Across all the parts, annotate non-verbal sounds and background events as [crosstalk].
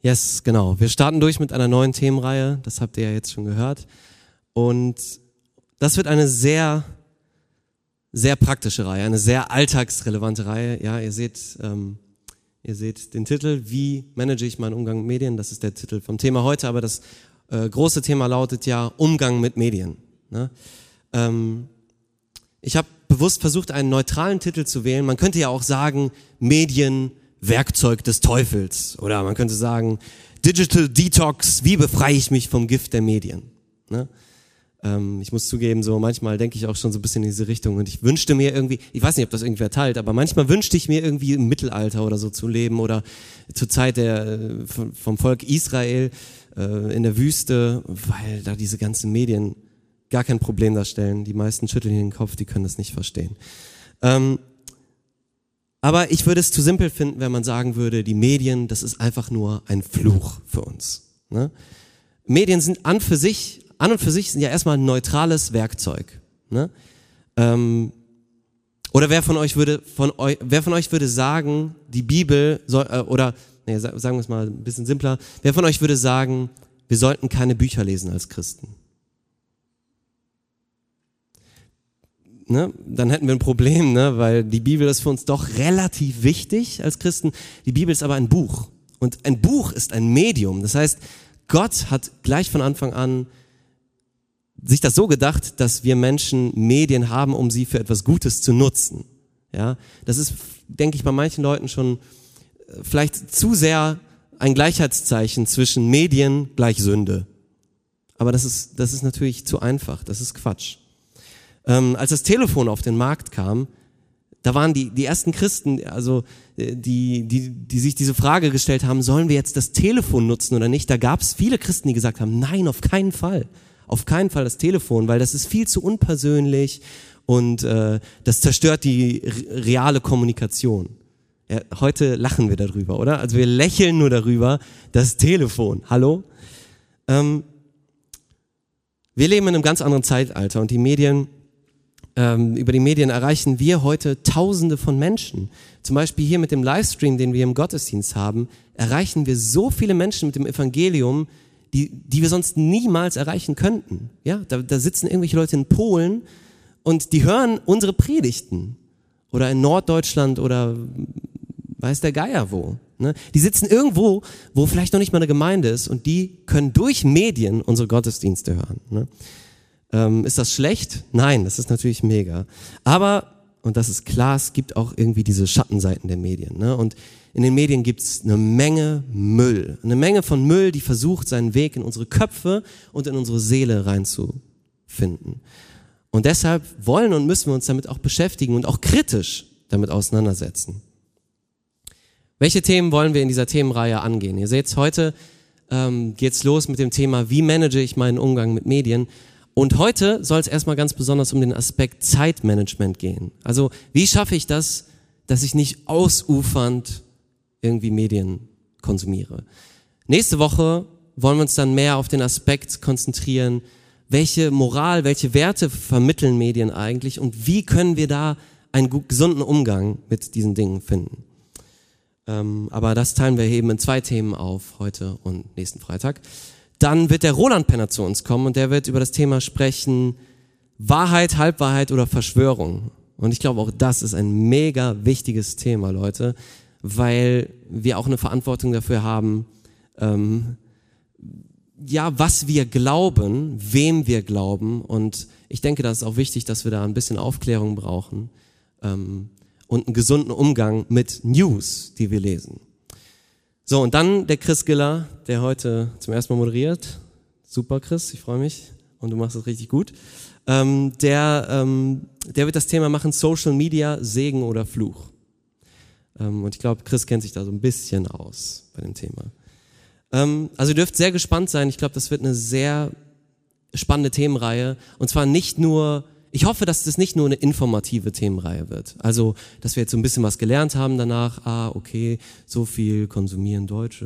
Yes, genau. Wir starten durch mit einer neuen Themenreihe. Das habt ihr ja jetzt schon gehört. Und das wird eine sehr, sehr praktische Reihe, eine sehr alltagsrelevante Reihe. Ja, ihr seht, ähm, ihr seht den Titel, wie manage ich meinen Umgang mit Medien? Das ist der Titel vom Thema heute, aber das äh, große Thema lautet ja Umgang mit Medien. Ne? Ähm, ich habe bewusst versucht, einen neutralen Titel zu wählen. Man könnte ja auch sagen, Medien Werkzeug des Teufels. Oder man könnte sagen, Digital Detox, wie befreie ich mich vom Gift der Medien? Ne? Ähm, ich muss zugeben, so manchmal denke ich auch schon so ein bisschen in diese Richtung und ich wünschte mir irgendwie, ich weiß nicht, ob das irgendwer teilt, aber manchmal wünschte ich mir irgendwie im Mittelalter oder so zu leben oder zur Zeit der, vom Volk Israel äh, in der Wüste, weil da diese ganzen Medien gar kein Problem darstellen. Die meisten schütteln den Kopf, die können das nicht verstehen. Ähm, aber ich würde es zu simpel finden, wenn man sagen würde, die Medien, das ist einfach nur ein Fluch für uns. Ne? Medien sind an für sich, an und für sich sind ja erstmal ein neutrales Werkzeug. Ne? Ähm, oder wer von euch würde, von euch, wer von euch würde sagen, die Bibel soll, äh, oder nee, sagen wir es mal ein bisschen simpler, wer von euch würde sagen, wir sollten keine Bücher lesen als Christen? Ne, dann hätten wir ein Problem, ne, weil die Bibel ist für uns doch relativ wichtig als Christen. Die Bibel ist aber ein Buch. Und ein Buch ist ein Medium. Das heißt, Gott hat gleich von Anfang an sich das so gedacht, dass wir Menschen Medien haben, um sie für etwas Gutes zu nutzen. Ja, das ist, denke ich, bei manchen Leuten schon äh, vielleicht zu sehr ein Gleichheitszeichen zwischen Medien gleich Sünde. Aber das ist, das ist natürlich zu einfach. Das ist Quatsch. Ähm, als das Telefon auf den Markt kam, da waren die, die ersten Christen, also äh, die, die, die sich diese Frage gestellt haben, sollen wir jetzt das Telefon nutzen oder nicht? Da gab es viele Christen, die gesagt haben, nein, auf keinen Fall. Auf keinen Fall das Telefon, weil das ist viel zu unpersönlich und äh, das zerstört die reale Kommunikation. Ja, heute lachen wir darüber, oder? Also wir lächeln nur darüber, das Telefon. Hallo? Ähm, wir leben in einem ganz anderen Zeitalter und die Medien ähm, über die Medien erreichen wir heute Tausende von Menschen. Zum Beispiel hier mit dem Livestream, den wir im Gottesdienst haben, erreichen wir so viele Menschen mit dem Evangelium, die, die wir sonst niemals erreichen könnten. Ja, da, da sitzen irgendwelche Leute in Polen und die hören unsere Predigten. Oder in Norddeutschland oder weiß der Geier wo. Ne? Die sitzen irgendwo, wo vielleicht noch nicht mal eine Gemeinde ist und die können durch Medien unsere Gottesdienste hören. Ne? Ähm, ist das schlecht? Nein, das ist natürlich mega. Aber, und das ist klar, es gibt auch irgendwie diese Schattenseiten der Medien. Ne? Und in den Medien gibt es eine Menge Müll. Eine Menge von Müll, die versucht, seinen Weg in unsere Köpfe und in unsere Seele reinzufinden. Und deshalb wollen und müssen wir uns damit auch beschäftigen und auch kritisch damit auseinandersetzen. Welche Themen wollen wir in dieser Themenreihe angehen? Ihr seht, heute ähm, geht's los mit dem Thema, wie manage ich meinen Umgang mit Medien? Und heute soll es erstmal ganz besonders um den Aspekt Zeitmanagement gehen. Also wie schaffe ich das, dass ich nicht ausufernd irgendwie Medien konsumiere. Nächste Woche wollen wir uns dann mehr auf den Aspekt konzentrieren, welche Moral, welche Werte vermitteln Medien eigentlich und wie können wir da einen gesunden Umgang mit diesen Dingen finden. Ähm, aber das teilen wir eben in zwei Themen auf, heute und nächsten Freitag. Dann wird der Roland Penner zu uns kommen und der wird über das Thema sprechen, Wahrheit, Halbwahrheit oder Verschwörung. Und ich glaube, auch das ist ein mega wichtiges Thema, Leute, weil wir auch eine Verantwortung dafür haben, ähm, ja, was wir glauben, wem wir glauben. Und ich denke, das ist auch wichtig, dass wir da ein bisschen Aufklärung brauchen ähm, und einen gesunden Umgang mit News, die wir lesen. So, und dann der Chris Giller, der heute zum ersten Mal moderiert. Super, Chris, ich freue mich und du machst es richtig gut. Ähm, der, ähm, der wird das Thema machen, Social Media, Segen oder Fluch. Ähm, und ich glaube, Chris kennt sich da so ein bisschen aus bei dem Thema. Ähm, also ihr dürft sehr gespannt sein. Ich glaube, das wird eine sehr spannende Themenreihe. Und zwar nicht nur ich hoffe, dass das nicht nur eine informative Themenreihe wird. Also, dass wir jetzt so ein bisschen was gelernt haben danach, ah, okay, so viel konsumieren Deutsch,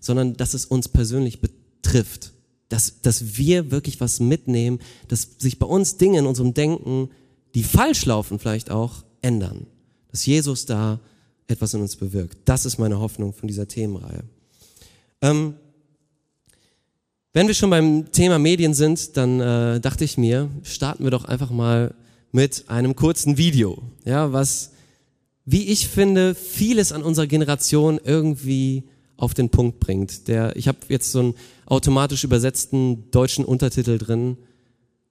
sondern dass es uns persönlich betrifft. Dass, dass wir wirklich was mitnehmen, dass sich bei uns Dinge in unserem Denken, die falsch laufen vielleicht auch, ändern. Dass Jesus da etwas in uns bewirkt. Das ist meine Hoffnung von dieser Themenreihe. Ähm, wenn wir schon beim Thema Medien sind, dann äh, dachte ich mir, starten wir doch einfach mal mit einem kurzen Video, ja, was, wie ich finde, vieles an unserer Generation irgendwie auf den Punkt bringt. Der, ich habe jetzt so einen automatisch übersetzten deutschen Untertitel drin.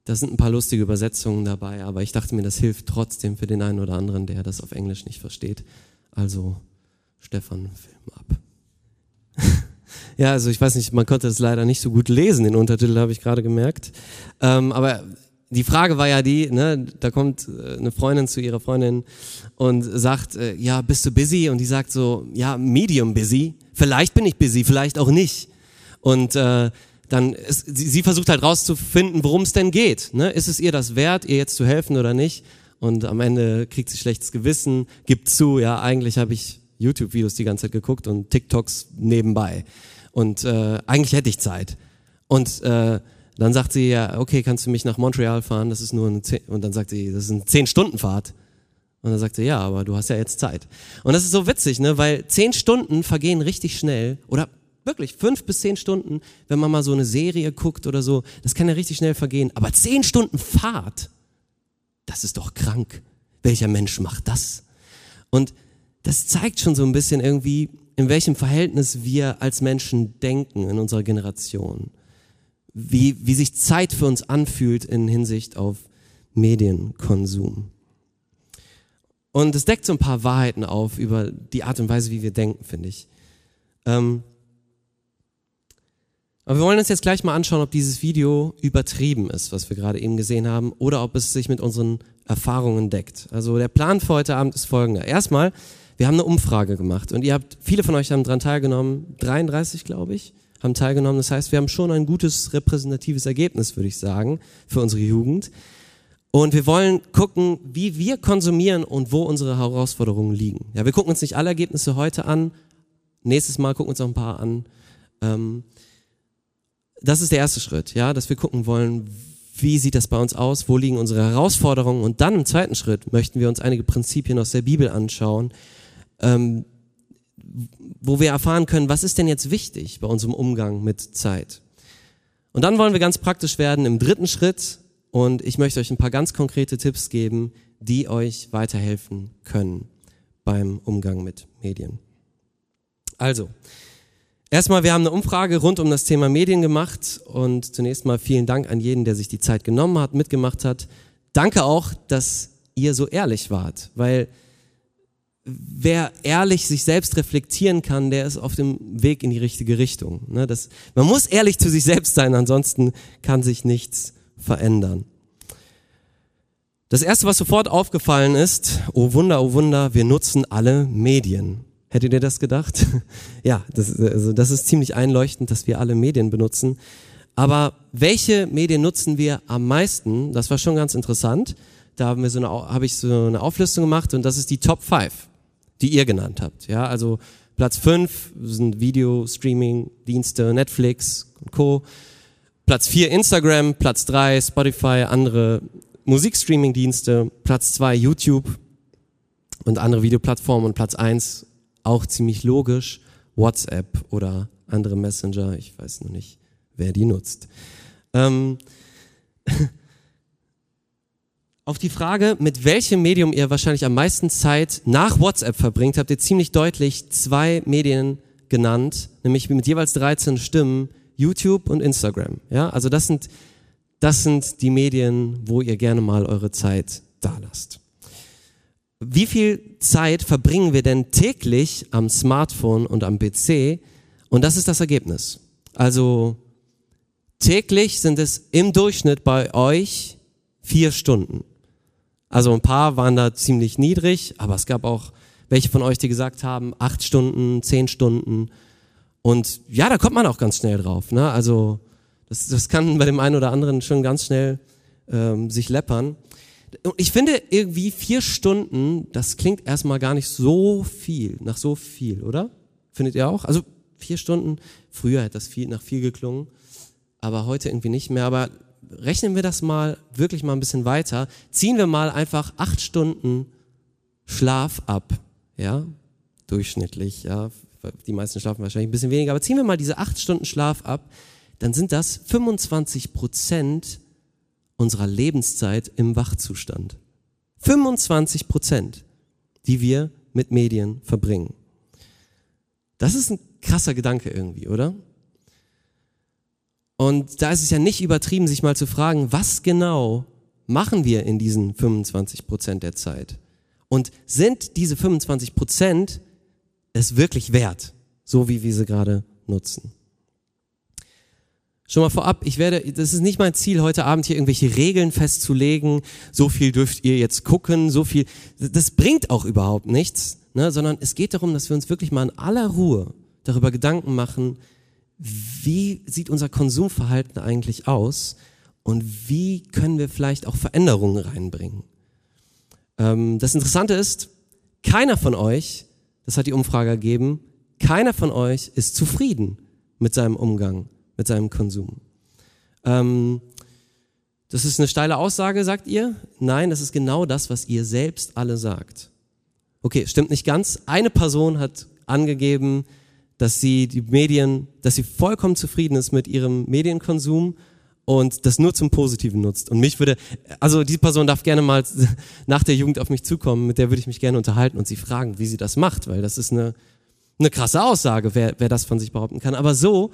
Da sind ein paar lustige Übersetzungen dabei, aber ich dachte mir, das hilft trotzdem für den einen oder anderen, der das auf Englisch nicht versteht. Also, Stefan, Film ab. Ja, also ich weiß nicht, man konnte das leider nicht so gut lesen, den Untertitel habe ich gerade gemerkt. Ähm, aber die Frage war ja die, ne, da kommt äh, eine Freundin zu ihrer Freundin und sagt, äh, ja, bist du busy? Und die sagt so, ja, medium busy. Vielleicht bin ich busy, vielleicht auch nicht. Und äh, dann ist, sie, sie versucht halt rauszufinden, worum es denn geht. Ne? Ist es ihr das wert, ihr jetzt zu helfen oder nicht? Und am Ende kriegt sie schlechtes Gewissen, gibt zu, ja, eigentlich habe ich YouTube-Videos die ganze Zeit geguckt und TikToks nebenbei. Und äh, eigentlich hätte ich Zeit. Und äh, dann sagt sie, ja, okay, kannst du mich nach Montreal fahren? Das ist nur eine zehn, und dann sagt sie, das ist eine zehn Stunden Fahrt. Und dann sagt sie, ja, aber du hast ja jetzt Zeit. Und das ist so witzig, ne, weil zehn Stunden vergehen richtig schnell oder wirklich fünf bis zehn Stunden, wenn man mal so eine Serie guckt oder so, das kann ja richtig schnell vergehen. Aber zehn Stunden Fahrt, das ist doch krank. Welcher Mensch macht das? Und das zeigt schon so ein bisschen irgendwie, in welchem Verhältnis wir als Menschen denken in unserer Generation wie, wie sich Zeit für uns anfühlt in Hinsicht auf Medienkonsum. Und es deckt so ein paar Wahrheiten auf über die Art und Weise, wie wir denken, finde ich. Ähm aber wir wollen uns jetzt gleich mal anschauen, ob dieses Video übertrieben ist, was wir gerade eben gesehen haben, oder ob es sich mit unseren Erfahrungen deckt. Also der Plan für heute Abend ist folgender. Erstmal, wir haben eine Umfrage gemacht und ihr habt, viele von euch haben daran teilgenommen, 33 glaube ich, haben teilgenommen. Das heißt, wir haben schon ein gutes repräsentatives Ergebnis, würde ich sagen, für unsere Jugend. Und wir wollen gucken, wie wir konsumieren und wo unsere Herausforderungen liegen. Ja, wir gucken uns nicht alle Ergebnisse heute an. Nächstes Mal gucken wir uns auch ein paar an. Ähm, das ist der erste Schritt, ja, dass wir gucken wollen, wie sieht das bei uns aus, wo liegen unsere Herausforderungen. Und dann im zweiten Schritt möchten wir uns einige Prinzipien aus der Bibel anschauen, ähm, wo wir erfahren können, was ist denn jetzt wichtig bei unserem Umgang mit Zeit. Und dann wollen wir ganz praktisch werden im dritten Schritt und ich möchte euch ein paar ganz konkrete Tipps geben, die euch weiterhelfen können beim Umgang mit Medien. Also, erstmal, wir haben eine Umfrage rund um das Thema Medien gemacht und zunächst mal vielen Dank an jeden, der sich die Zeit genommen hat, mitgemacht hat. Danke auch, dass ihr so ehrlich wart, weil wer ehrlich sich selbst reflektieren kann, der ist auf dem Weg in die richtige Richtung. Ne, das, man muss ehrlich zu sich selbst sein, ansonsten kann sich nichts verändern. Das erste, was sofort aufgefallen ist, oh Wunder, oh Wunder, wir nutzen alle Medien. Hättet ihr das gedacht? [laughs] ja, das, also das ist ziemlich einleuchtend, dass wir alle Medien benutzen. Aber welche Medien nutzen wir am meisten? Das war schon ganz interessant. Da haben wir so eine, habe ich so eine Auflistung gemacht und das ist die Top 5 die ihr genannt habt. Ja, also Platz 5 sind Video-Streaming-Dienste, Netflix und Co. Platz 4 Instagram, Platz 3 Spotify, andere Musikstreaming-Dienste, Platz 2 YouTube und andere Videoplattformen und Platz 1 auch ziemlich logisch WhatsApp oder andere Messenger. Ich weiß noch nicht, wer die nutzt. Ähm [laughs] Auf die Frage, mit welchem Medium ihr wahrscheinlich am meisten Zeit nach WhatsApp verbringt, habt ihr ziemlich deutlich zwei Medien genannt, nämlich mit jeweils 13 Stimmen, YouTube und Instagram. Ja, also das sind, das sind die Medien, wo ihr gerne mal eure Zeit da lasst. Wie viel Zeit verbringen wir denn täglich am Smartphone und am PC? Und das ist das Ergebnis. Also täglich sind es im Durchschnitt bei euch vier Stunden. Also ein paar waren da ziemlich niedrig, aber es gab auch welche von euch, die gesagt haben, acht Stunden, zehn Stunden. Und ja, da kommt man auch ganz schnell drauf. Ne? Also das, das kann bei dem einen oder anderen schon ganz schnell ähm, sich läppern. Ich finde irgendwie vier Stunden, das klingt erstmal gar nicht so viel, nach so viel, oder? Findet ihr auch? Also vier Stunden, früher hätte das viel nach viel geklungen, aber heute irgendwie nicht mehr. Aber rechnen wir das mal wirklich mal ein bisschen weiter. Ziehen wir mal einfach acht Stunden Schlaf ab, ja, durchschnittlich, ja, die meisten schlafen wahrscheinlich ein bisschen weniger, aber ziehen wir mal diese acht Stunden Schlaf ab, dann sind das 25 Prozent unserer Lebenszeit im Wachzustand. 25 Prozent, die wir mit Medien verbringen. Das ist ein krasser Gedanke irgendwie, oder? Und da ist es ja nicht übertrieben, sich mal zu fragen, was genau machen wir in diesen 25 Prozent der Zeit? Und sind diese 25 Prozent es wirklich wert, so wie wir sie gerade nutzen? Schon mal vorab, ich werde, das ist nicht mein Ziel, heute Abend hier irgendwelche Regeln festzulegen. So viel dürft ihr jetzt gucken, so viel. Das bringt auch überhaupt nichts, ne? sondern es geht darum, dass wir uns wirklich mal in aller Ruhe darüber Gedanken machen, wie sieht unser Konsumverhalten eigentlich aus und wie können wir vielleicht auch Veränderungen reinbringen. Ähm, das Interessante ist, keiner von euch, das hat die Umfrage ergeben, keiner von euch ist zufrieden mit seinem Umgang mit seinem Konsum. Ähm, das ist eine steile Aussage, sagt ihr? Nein, das ist genau das, was ihr selbst alle sagt. Okay, stimmt nicht ganz. Eine Person hat angegeben, dass sie die Medien, dass sie vollkommen zufrieden ist mit ihrem Medienkonsum und das nur zum Positiven nutzt. Und mich würde, also diese Person darf gerne mal [laughs] nach der Jugend auf mich zukommen, mit der würde ich mich gerne unterhalten und sie fragen, wie sie das macht, weil das ist eine, eine krasse Aussage, wer, wer das von sich behaupten kann. Aber so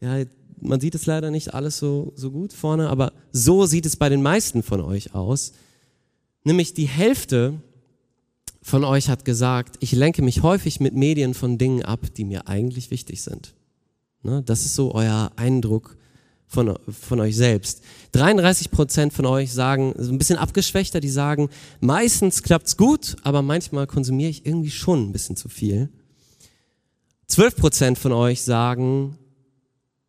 ja, man sieht es leider nicht alles so, so gut vorne, aber so sieht es bei den meisten von euch aus. Nämlich die Hälfte von euch hat gesagt, ich lenke mich häufig mit Medien von Dingen ab, die mir eigentlich wichtig sind. Ne, das ist so euer Eindruck von, von euch selbst. 33 Prozent von euch sagen, so ein bisschen abgeschwächter, die sagen, meistens klappt's gut, aber manchmal konsumiere ich irgendwie schon ein bisschen zu viel. 12 Prozent von euch sagen,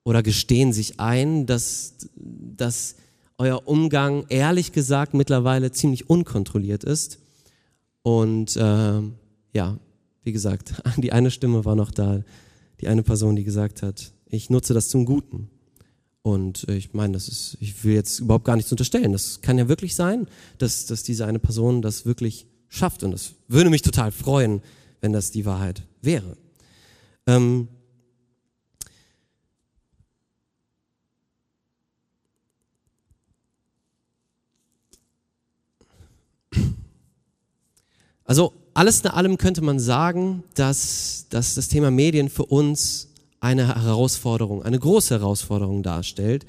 oder gestehen sich ein, dass, dass euer Umgang ehrlich gesagt mittlerweile ziemlich unkontrolliert ist. Und äh, ja, wie gesagt, [laughs] die eine Stimme war noch da, die eine Person, die gesagt hat, ich nutze das zum Guten. Und äh, ich meine, das ist, ich will jetzt überhaupt gar nichts unterstellen. Das kann ja wirklich sein, dass, dass diese eine Person das wirklich schafft. Und das würde mich total freuen, wenn das die Wahrheit wäre. Ähm, Also alles in allem könnte man sagen, dass, dass das Thema Medien für uns eine Herausforderung, eine große Herausforderung darstellt.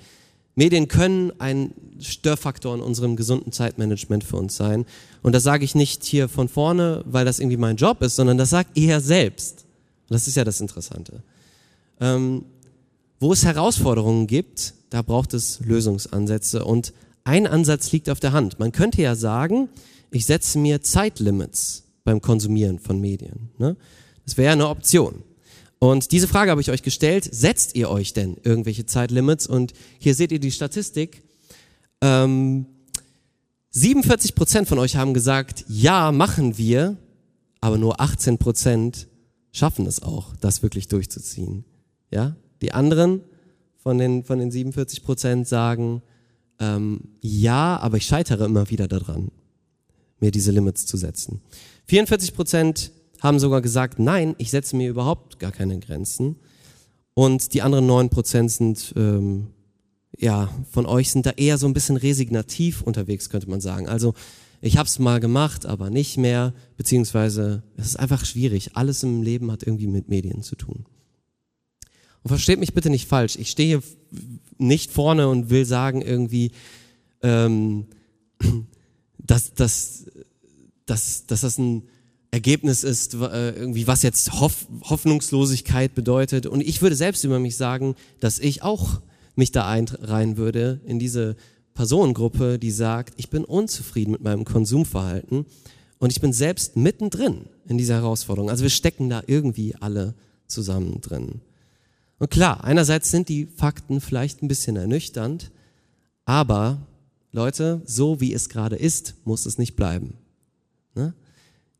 Medien können ein Störfaktor in unserem gesunden Zeitmanagement für uns sein. Und das sage ich nicht hier von vorne, weil das irgendwie mein Job ist, sondern das sagt er selbst. Das ist ja das Interessante. Ähm, wo es Herausforderungen gibt, da braucht es Lösungsansätze. Und ein Ansatz liegt auf der Hand. Man könnte ja sagen, ich setze mir Zeitlimits beim Konsumieren von Medien. Ne? Das wäre eine Option. Und diese Frage habe ich euch gestellt. Setzt ihr euch denn irgendwelche Zeitlimits? Und hier seht ihr die Statistik. Ähm, 47 Prozent von euch haben gesagt, ja, machen wir, aber nur 18 Prozent schaffen es auch, das wirklich durchzuziehen. Ja, die anderen von den, von den 47 Prozent sagen, ähm, ja, aber ich scheitere immer wieder daran mir diese Limits zu setzen. 44 Prozent haben sogar gesagt, nein, ich setze mir überhaupt gar keine Grenzen. Und die anderen 9 Prozent sind, ähm, ja, von euch sind da eher so ein bisschen resignativ unterwegs, könnte man sagen. Also ich habe es mal gemacht, aber nicht mehr, beziehungsweise es ist einfach schwierig. Alles im Leben hat irgendwie mit Medien zu tun. Und versteht mich bitte nicht falsch. Ich stehe hier nicht vorne und will sagen irgendwie, ähm, dass, dass, dass, dass das ein Ergebnis ist, äh, irgendwie was jetzt Hoff, Hoffnungslosigkeit bedeutet. Und ich würde selbst über mich sagen, dass ich auch mich da einreihen würde in diese Personengruppe, die sagt, ich bin unzufrieden mit meinem Konsumverhalten und ich bin selbst mittendrin in dieser Herausforderung. Also wir stecken da irgendwie alle zusammen drin. Und klar, einerseits sind die Fakten vielleicht ein bisschen ernüchternd, aber Leute, so wie es gerade ist, muss es nicht bleiben. Ne?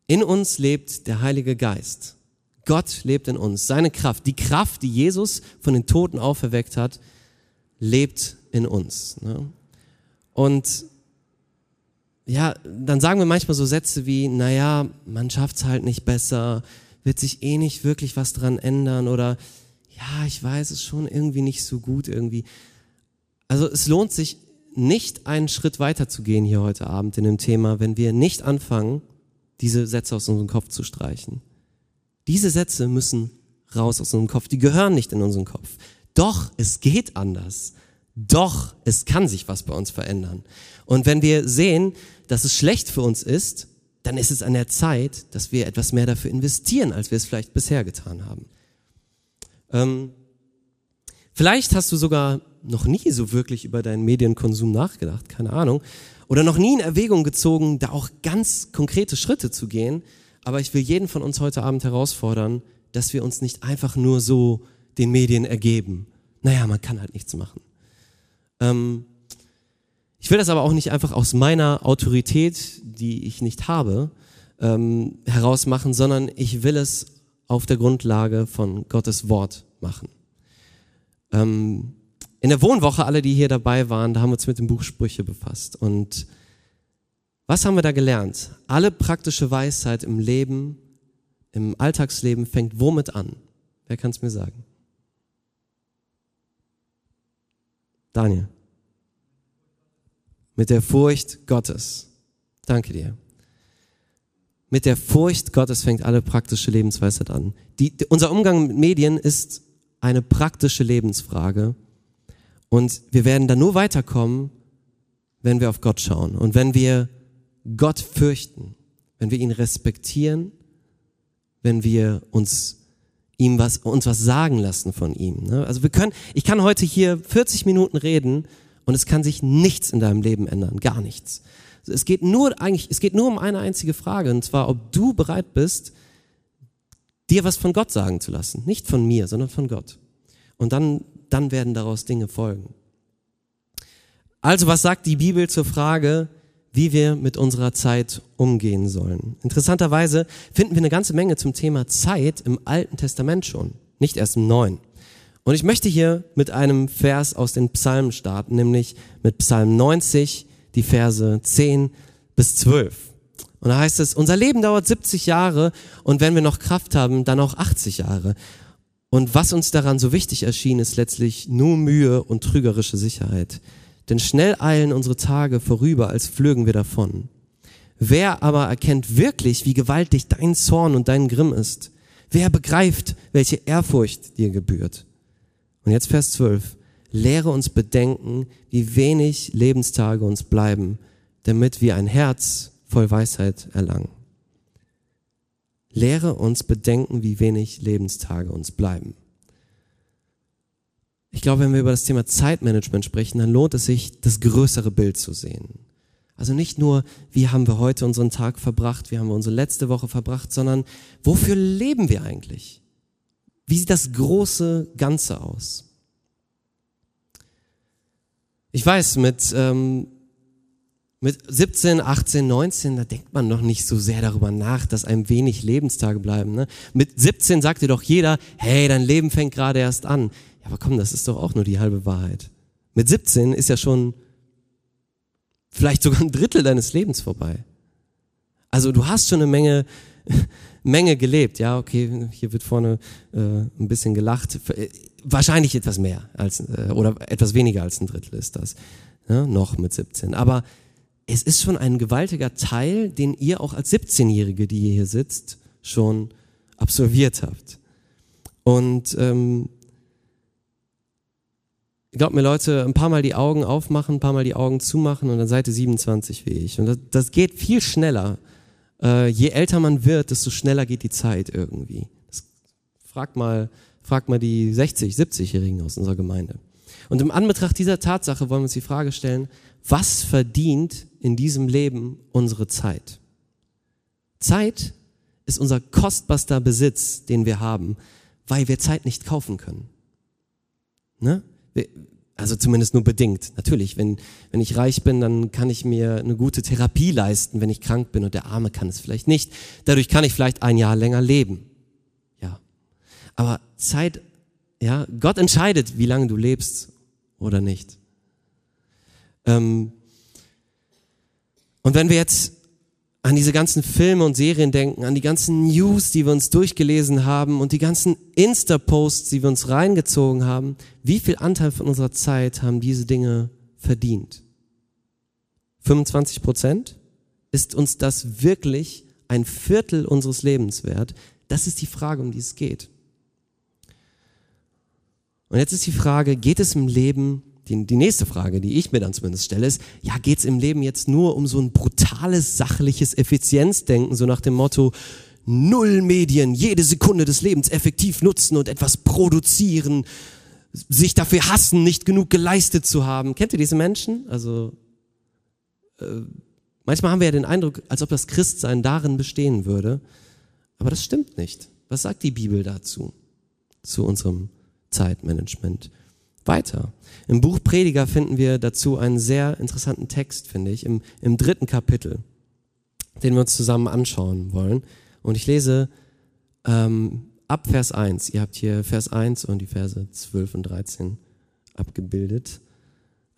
In uns lebt der Heilige Geist. Gott lebt in uns. Seine Kraft, die Kraft, die Jesus von den Toten auferweckt hat, lebt in uns. Ne? Und ja, dann sagen wir manchmal so Sätze wie, naja, man schafft's halt nicht besser, wird sich eh nicht wirklich was dran ändern oder ja, ich weiß es schon irgendwie nicht so gut irgendwie. Also es lohnt sich nicht einen Schritt weiter zu gehen hier heute Abend in dem Thema, wenn wir nicht anfangen, diese Sätze aus unserem Kopf zu streichen. Diese Sätze müssen raus aus unserem Kopf. Die gehören nicht in unseren Kopf. Doch, es geht anders. Doch, es kann sich was bei uns verändern. Und wenn wir sehen, dass es schlecht für uns ist, dann ist es an der Zeit, dass wir etwas mehr dafür investieren, als wir es vielleicht bisher getan haben. Ähm, vielleicht hast du sogar noch nie so wirklich über deinen Medienkonsum nachgedacht, keine Ahnung, oder noch nie in Erwägung gezogen, da auch ganz konkrete Schritte zu gehen. Aber ich will jeden von uns heute Abend herausfordern, dass wir uns nicht einfach nur so den Medien ergeben. Naja, man kann halt nichts machen. Ähm, ich will das aber auch nicht einfach aus meiner Autorität, die ich nicht habe, ähm, heraus machen, sondern ich will es auf der Grundlage von Gottes Wort machen. Ähm, in der Wohnwoche, alle, die hier dabei waren, da haben wir uns mit dem Buch Sprüche befasst. Und was haben wir da gelernt? Alle praktische Weisheit im Leben, im Alltagsleben fängt womit an? Wer kann es mir sagen? Daniel mit der Furcht Gottes. Danke dir. Mit der Furcht Gottes fängt alle praktische Lebensweisheit an. Die, unser Umgang mit Medien ist eine praktische Lebensfrage. Und wir werden da nur weiterkommen, wenn wir auf Gott schauen und wenn wir Gott fürchten, wenn wir ihn respektieren, wenn wir uns ihm was, uns was sagen lassen von ihm. Ne? Also wir können, ich kann heute hier 40 Minuten reden und es kann sich nichts in deinem Leben ändern, gar nichts. Es geht nur eigentlich, es geht nur um eine einzige Frage, und zwar, ob du bereit bist, dir was von Gott sagen zu lassen. Nicht von mir, sondern von Gott. Und dann, dann werden daraus Dinge folgen. Also, was sagt die Bibel zur Frage, wie wir mit unserer Zeit umgehen sollen? Interessanterweise finden wir eine ganze Menge zum Thema Zeit im Alten Testament schon, nicht erst im Neuen. Und ich möchte hier mit einem Vers aus den Psalmen starten, nämlich mit Psalm 90, die Verse 10 bis 12. Und da heißt es, unser Leben dauert 70 Jahre und wenn wir noch Kraft haben, dann auch 80 Jahre. Und was uns daran so wichtig erschien, ist letztlich nur Mühe und trügerische Sicherheit. Denn schnell eilen unsere Tage vorüber, als flögen wir davon. Wer aber erkennt wirklich, wie gewaltig dein Zorn und dein Grimm ist? Wer begreift, welche Ehrfurcht dir gebührt? Und jetzt Vers 12. Lehre uns bedenken, wie wenig Lebenstage uns bleiben, damit wir ein Herz voll Weisheit erlangen. Lehre uns bedenken, wie wenig Lebenstage uns bleiben. Ich glaube, wenn wir über das Thema Zeitmanagement sprechen, dann lohnt es sich, das größere Bild zu sehen. Also nicht nur, wie haben wir heute unseren Tag verbracht, wie haben wir unsere letzte Woche verbracht, sondern wofür leben wir eigentlich? Wie sieht das große Ganze aus? Ich weiß, mit, ähm, mit 17, 18, 19, da denkt man noch nicht so sehr darüber nach, dass einem wenig Lebenstage bleiben. Ne? Mit 17 sagt dir doch jeder, hey, dein Leben fängt gerade erst an. Ja, aber komm, das ist doch auch nur die halbe Wahrheit. Mit 17 ist ja schon vielleicht sogar ein Drittel deines Lebens vorbei. Also du hast schon eine Menge [laughs] Menge gelebt. Ja, okay, hier wird vorne äh, ein bisschen gelacht. Äh, wahrscheinlich etwas mehr als äh, oder etwas weniger als ein Drittel ist das. Ja, noch mit 17. Aber es ist schon ein gewaltiger Teil, den ihr auch als 17-Jährige, die ihr hier sitzt, schon absolviert habt. Und ähm, glaubt mir Leute, ein paar Mal die Augen aufmachen, ein paar Mal die Augen zumachen und dann seid ihr 27 wie ich. Und das, das geht viel schneller äh, je älter man wird, desto schneller geht die Zeit irgendwie. Das fragt mal, fragt mal die 60, 70-Jährigen aus unserer Gemeinde. Und im Anbetracht dieser Tatsache wollen wir uns die Frage stellen, was verdient in diesem Leben unsere Zeit? Zeit ist unser kostbarster Besitz, den wir haben, weil wir Zeit nicht kaufen können. Ne? Also zumindest nur bedingt. Natürlich, wenn, wenn ich reich bin, dann kann ich mir eine gute Therapie leisten, wenn ich krank bin und der Arme kann es vielleicht nicht. Dadurch kann ich vielleicht ein Jahr länger leben. Ja. Aber Zeit, ja, Gott entscheidet, wie lange du lebst oder nicht. Ähm, und wenn wir jetzt an diese ganzen Filme und Serien denken, an die ganzen News, die wir uns durchgelesen haben und die ganzen Insta-Posts, die wir uns reingezogen haben, wie viel Anteil von unserer Zeit haben diese Dinge verdient? 25 Prozent? Ist uns das wirklich ein Viertel unseres Lebens wert? Das ist die Frage, um die es geht. Und jetzt ist die Frage, geht es im Leben die, die nächste Frage, die ich mir dann zumindest stelle, ist, ja, geht es im Leben jetzt nur um so ein brutales, sachliches Effizienzdenken, so nach dem Motto, null Medien, jede Sekunde des Lebens effektiv nutzen und etwas produzieren, sich dafür hassen, nicht genug geleistet zu haben. Kennt ihr diese Menschen? Also äh, manchmal haben wir ja den Eindruck, als ob das Christsein darin bestehen würde, aber das stimmt nicht. Was sagt die Bibel dazu? Zu unserem Zeitmanagement? Weiter. Im Buch Prediger finden wir dazu einen sehr interessanten Text, finde ich, im, im dritten Kapitel, den wir uns zusammen anschauen wollen. Und ich lese ähm, ab Vers 1. Ihr habt hier Vers 1 und die Verse 12 und 13 abgebildet.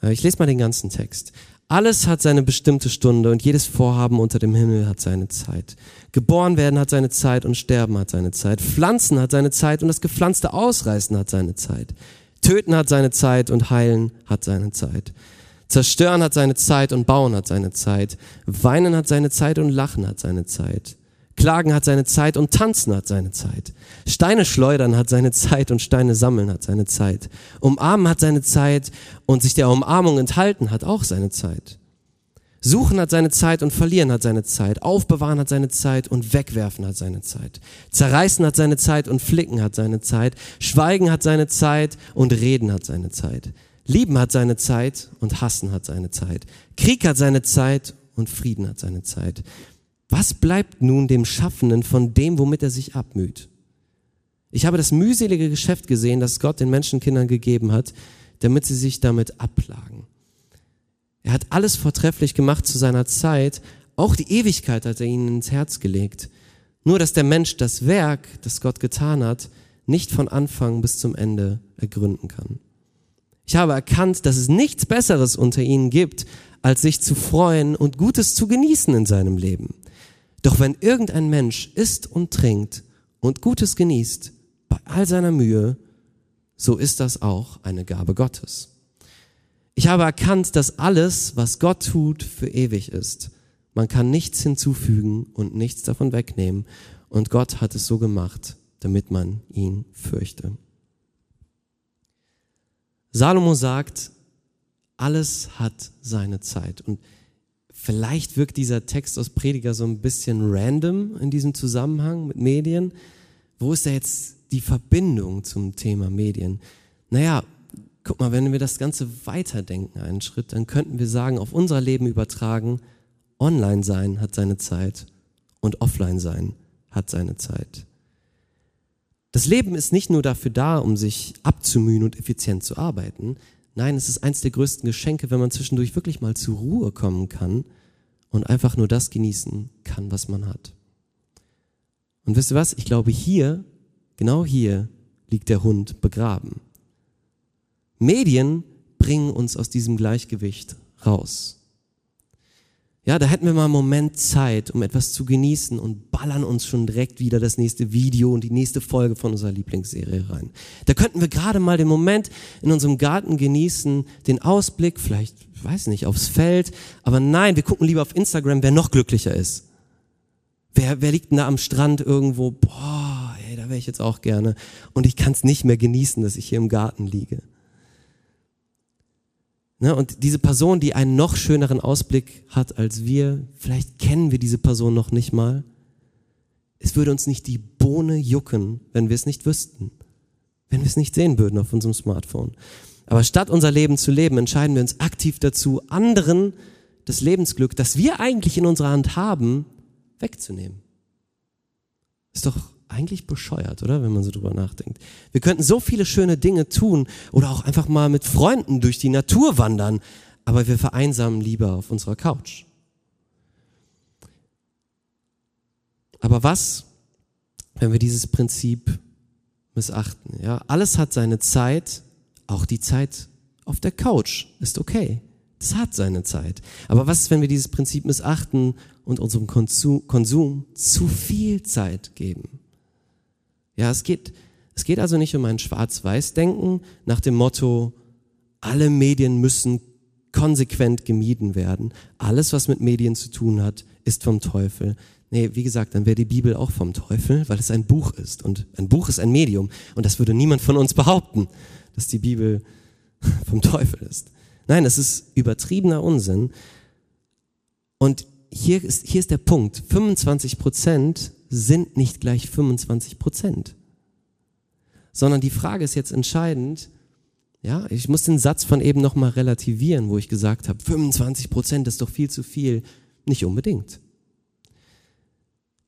Äh, ich lese mal den ganzen Text. Alles hat seine bestimmte Stunde und jedes Vorhaben unter dem Himmel hat seine Zeit. Geboren werden hat seine Zeit und sterben hat seine Zeit. Pflanzen hat seine Zeit und das gepflanzte Ausreißen hat seine Zeit. Töten hat seine Zeit und heilen hat seine Zeit. Zerstören hat seine Zeit und bauen hat seine Zeit. Weinen hat seine Zeit und lachen hat seine Zeit. Klagen hat seine Zeit und tanzen hat seine Zeit. Steine schleudern hat seine Zeit und Steine sammeln hat seine Zeit. Umarmen hat seine Zeit und sich der Umarmung enthalten hat auch seine Zeit. Suchen hat seine Zeit und verlieren hat seine Zeit. Aufbewahren hat seine Zeit und wegwerfen hat seine Zeit. Zerreißen hat seine Zeit und flicken hat seine Zeit. Schweigen hat seine Zeit und reden hat seine Zeit. Lieben hat seine Zeit und hassen hat seine Zeit. Krieg hat seine Zeit und Frieden hat seine Zeit. Was bleibt nun dem Schaffenden von dem, womit er sich abmüht? Ich habe das mühselige Geschäft gesehen, das Gott den Menschenkindern gegeben hat, damit sie sich damit abplagen. Er hat alles vortrefflich gemacht zu seiner Zeit. Auch die Ewigkeit hat er ihnen ins Herz gelegt. Nur, dass der Mensch das Werk, das Gott getan hat, nicht von Anfang bis zum Ende ergründen kann. Ich habe erkannt, dass es nichts Besseres unter ihnen gibt, als sich zu freuen und Gutes zu genießen in seinem Leben. Doch wenn irgendein Mensch isst und trinkt und Gutes genießt, bei all seiner Mühe, so ist das auch eine Gabe Gottes. Ich habe erkannt, dass alles, was Gott tut, für ewig ist. Man kann nichts hinzufügen und nichts davon wegnehmen. Und Gott hat es so gemacht, damit man ihn fürchte. Salomo sagt, alles hat seine Zeit. Und vielleicht wirkt dieser Text aus Prediger so ein bisschen random in diesem Zusammenhang mit Medien. Wo ist da jetzt die Verbindung zum Thema Medien? Naja, Guck mal, wenn wir das Ganze weiterdenken einen Schritt, dann könnten wir sagen, auf unser Leben übertragen, online sein hat seine Zeit und offline sein hat seine Zeit. Das Leben ist nicht nur dafür da, um sich abzumühen und effizient zu arbeiten. Nein, es ist eins der größten Geschenke, wenn man zwischendurch wirklich mal zur Ruhe kommen kann und einfach nur das genießen kann, was man hat. Und wisst ihr was? Ich glaube, hier, genau hier, liegt der Hund begraben. Medien bringen uns aus diesem Gleichgewicht raus. Ja, da hätten wir mal einen Moment Zeit, um etwas zu genießen und ballern uns schon direkt wieder das nächste Video und die nächste Folge von unserer Lieblingsserie rein. Da könnten wir gerade mal den Moment in unserem Garten genießen, den Ausblick, vielleicht, ich weiß nicht, aufs Feld, aber nein, wir gucken lieber auf Instagram, wer noch glücklicher ist. Wer, wer liegt denn da am Strand irgendwo? Boah, ey, da wäre ich jetzt auch gerne. Und ich kann es nicht mehr genießen, dass ich hier im Garten liege. Ne? Und diese Person, die einen noch schöneren Ausblick hat als wir, vielleicht kennen wir diese Person noch nicht mal. Es würde uns nicht die Bohne jucken, wenn wir es nicht wüssten, wenn wir es nicht sehen würden auf unserem Smartphone. Aber statt unser Leben zu leben, entscheiden wir uns aktiv dazu, anderen das Lebensglück, das wir eigentlich in unserer Hand haben, wegzunehmen. Ist doch eigentlich bescheuert, oder? Wenn man so drüber nachdenkt. Wir könnten so viele schöne Dinge tun oder auch einfach mal mit Freunden durch die Natur wandern, aber wir vereinsamen lieber auf unserer Couch. Aber was, wenn wir dieses Prinzip missachten? Ja, alles hat seine Zeit, auch die Zeit auf der Couch ist okay. Das hat seine Zeit. Aber was wenn wir dieses Prinzip missachten und unserem Konsum zu viel Zeit geben. Ja, es geht, es geht also nicht um ein Schwarz-Weiß-Denken nach dem Motto, alle Medien müssen konsequent gemieden werden. Alles, was mit Medien zu tun hat, ist vom Teufel. Nee, wie gesagt, dann wäre die Bibel auch vom Teufel, weil es ein Buch ist. Und ein Buch ist ein Medium. Und das würde niemand von uns behaupten, dass die Bibel [laughs] vom Teufel ist. Nein, das ist übertriebener Unsinn. Und hier ist, hier ist der Punkt. 25 Prozent sind nicht gleich 25 Prozent. Sondern die Frage ist jetzt entscheidend, ja, ich muss den Satz von eben nochmal relativieren, wo ich gesagt habe, 25 Prozent ist doch viel zu viel. Nicht unbedingt.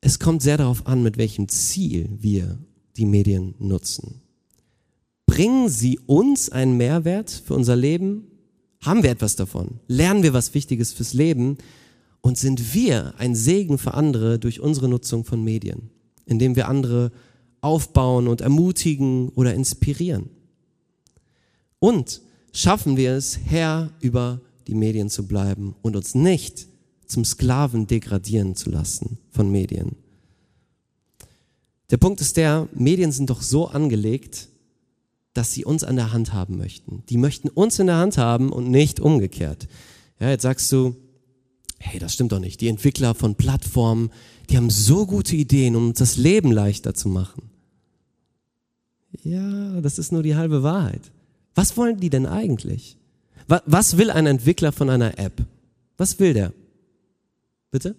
Es kommt sehr darauf an, mit welchem Ziel wir die Medien nutzen. Bringen sie uns einen Mehrwert für unser Leben? Haben wir etwas davon? Lernen wir was Wichtiges fürs Leben? Und sind wir ein Segen für andere durch unsere Nutzung von Medien, indem wir andere aufbauen und ermutigen oder inspirieren? Und schaffen wir es, Herr über die Medien zu bleiben und uns nicht zum Sklaven degradieren zu lassen von Medien. Der Punkt ist der, Medien sind doch so angelegt, dass sie uns an der Hand haben möchten. Die möchten uns in der Hand haben und nicht umgekehrt. Ja, jetzt sagst du, hey, das stimmt doch nicht. Die Entwickler von Plattformen, die haben so gute Ideen, um uns das Leben leichter zu machen. Ja, das ist nur die halbe Wahrheit. Was wollen die denn eigentlich? Was will ein Entwickler von einer App? Was will der? Bitte?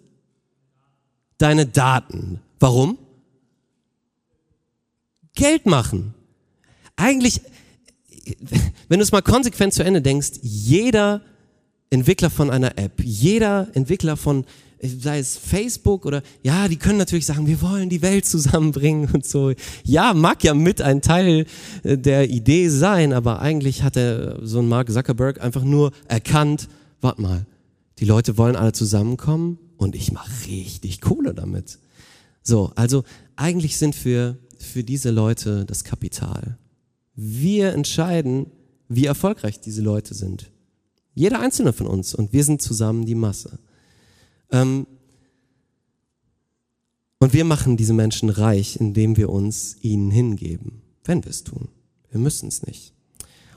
Deine Daten. Warum? Geld machen. Eigentlich, [laughs] wenn du es mal konsequent zu Ende denkst, jeder Entwickler von einer App, jeder Entwickler von sei es Facebook oder ja, die können natürlich sagen, wir wollen die Welt zusammenbringen und so. Ja, mag ja mit ein Teil äh, der Idee sein, aber eigentlich hat er so ein Mark Zuckerberg einfach nur erkannt, warte mal, die Leute wollen alle zusammenkommen und ich mache richtig Kohle damit. So, also eigentlich sind wir für diese Leute das Kapital. Wir entscheiden, wie erfolgreich diese Leute sind. Jeder einzelne von uns und wir sind zusammen die Masse. Ähm, und wir machen diese Menschen reich, indem wir uns ihnen hingeben, wenn wir es tun. Wir müssen es nicht.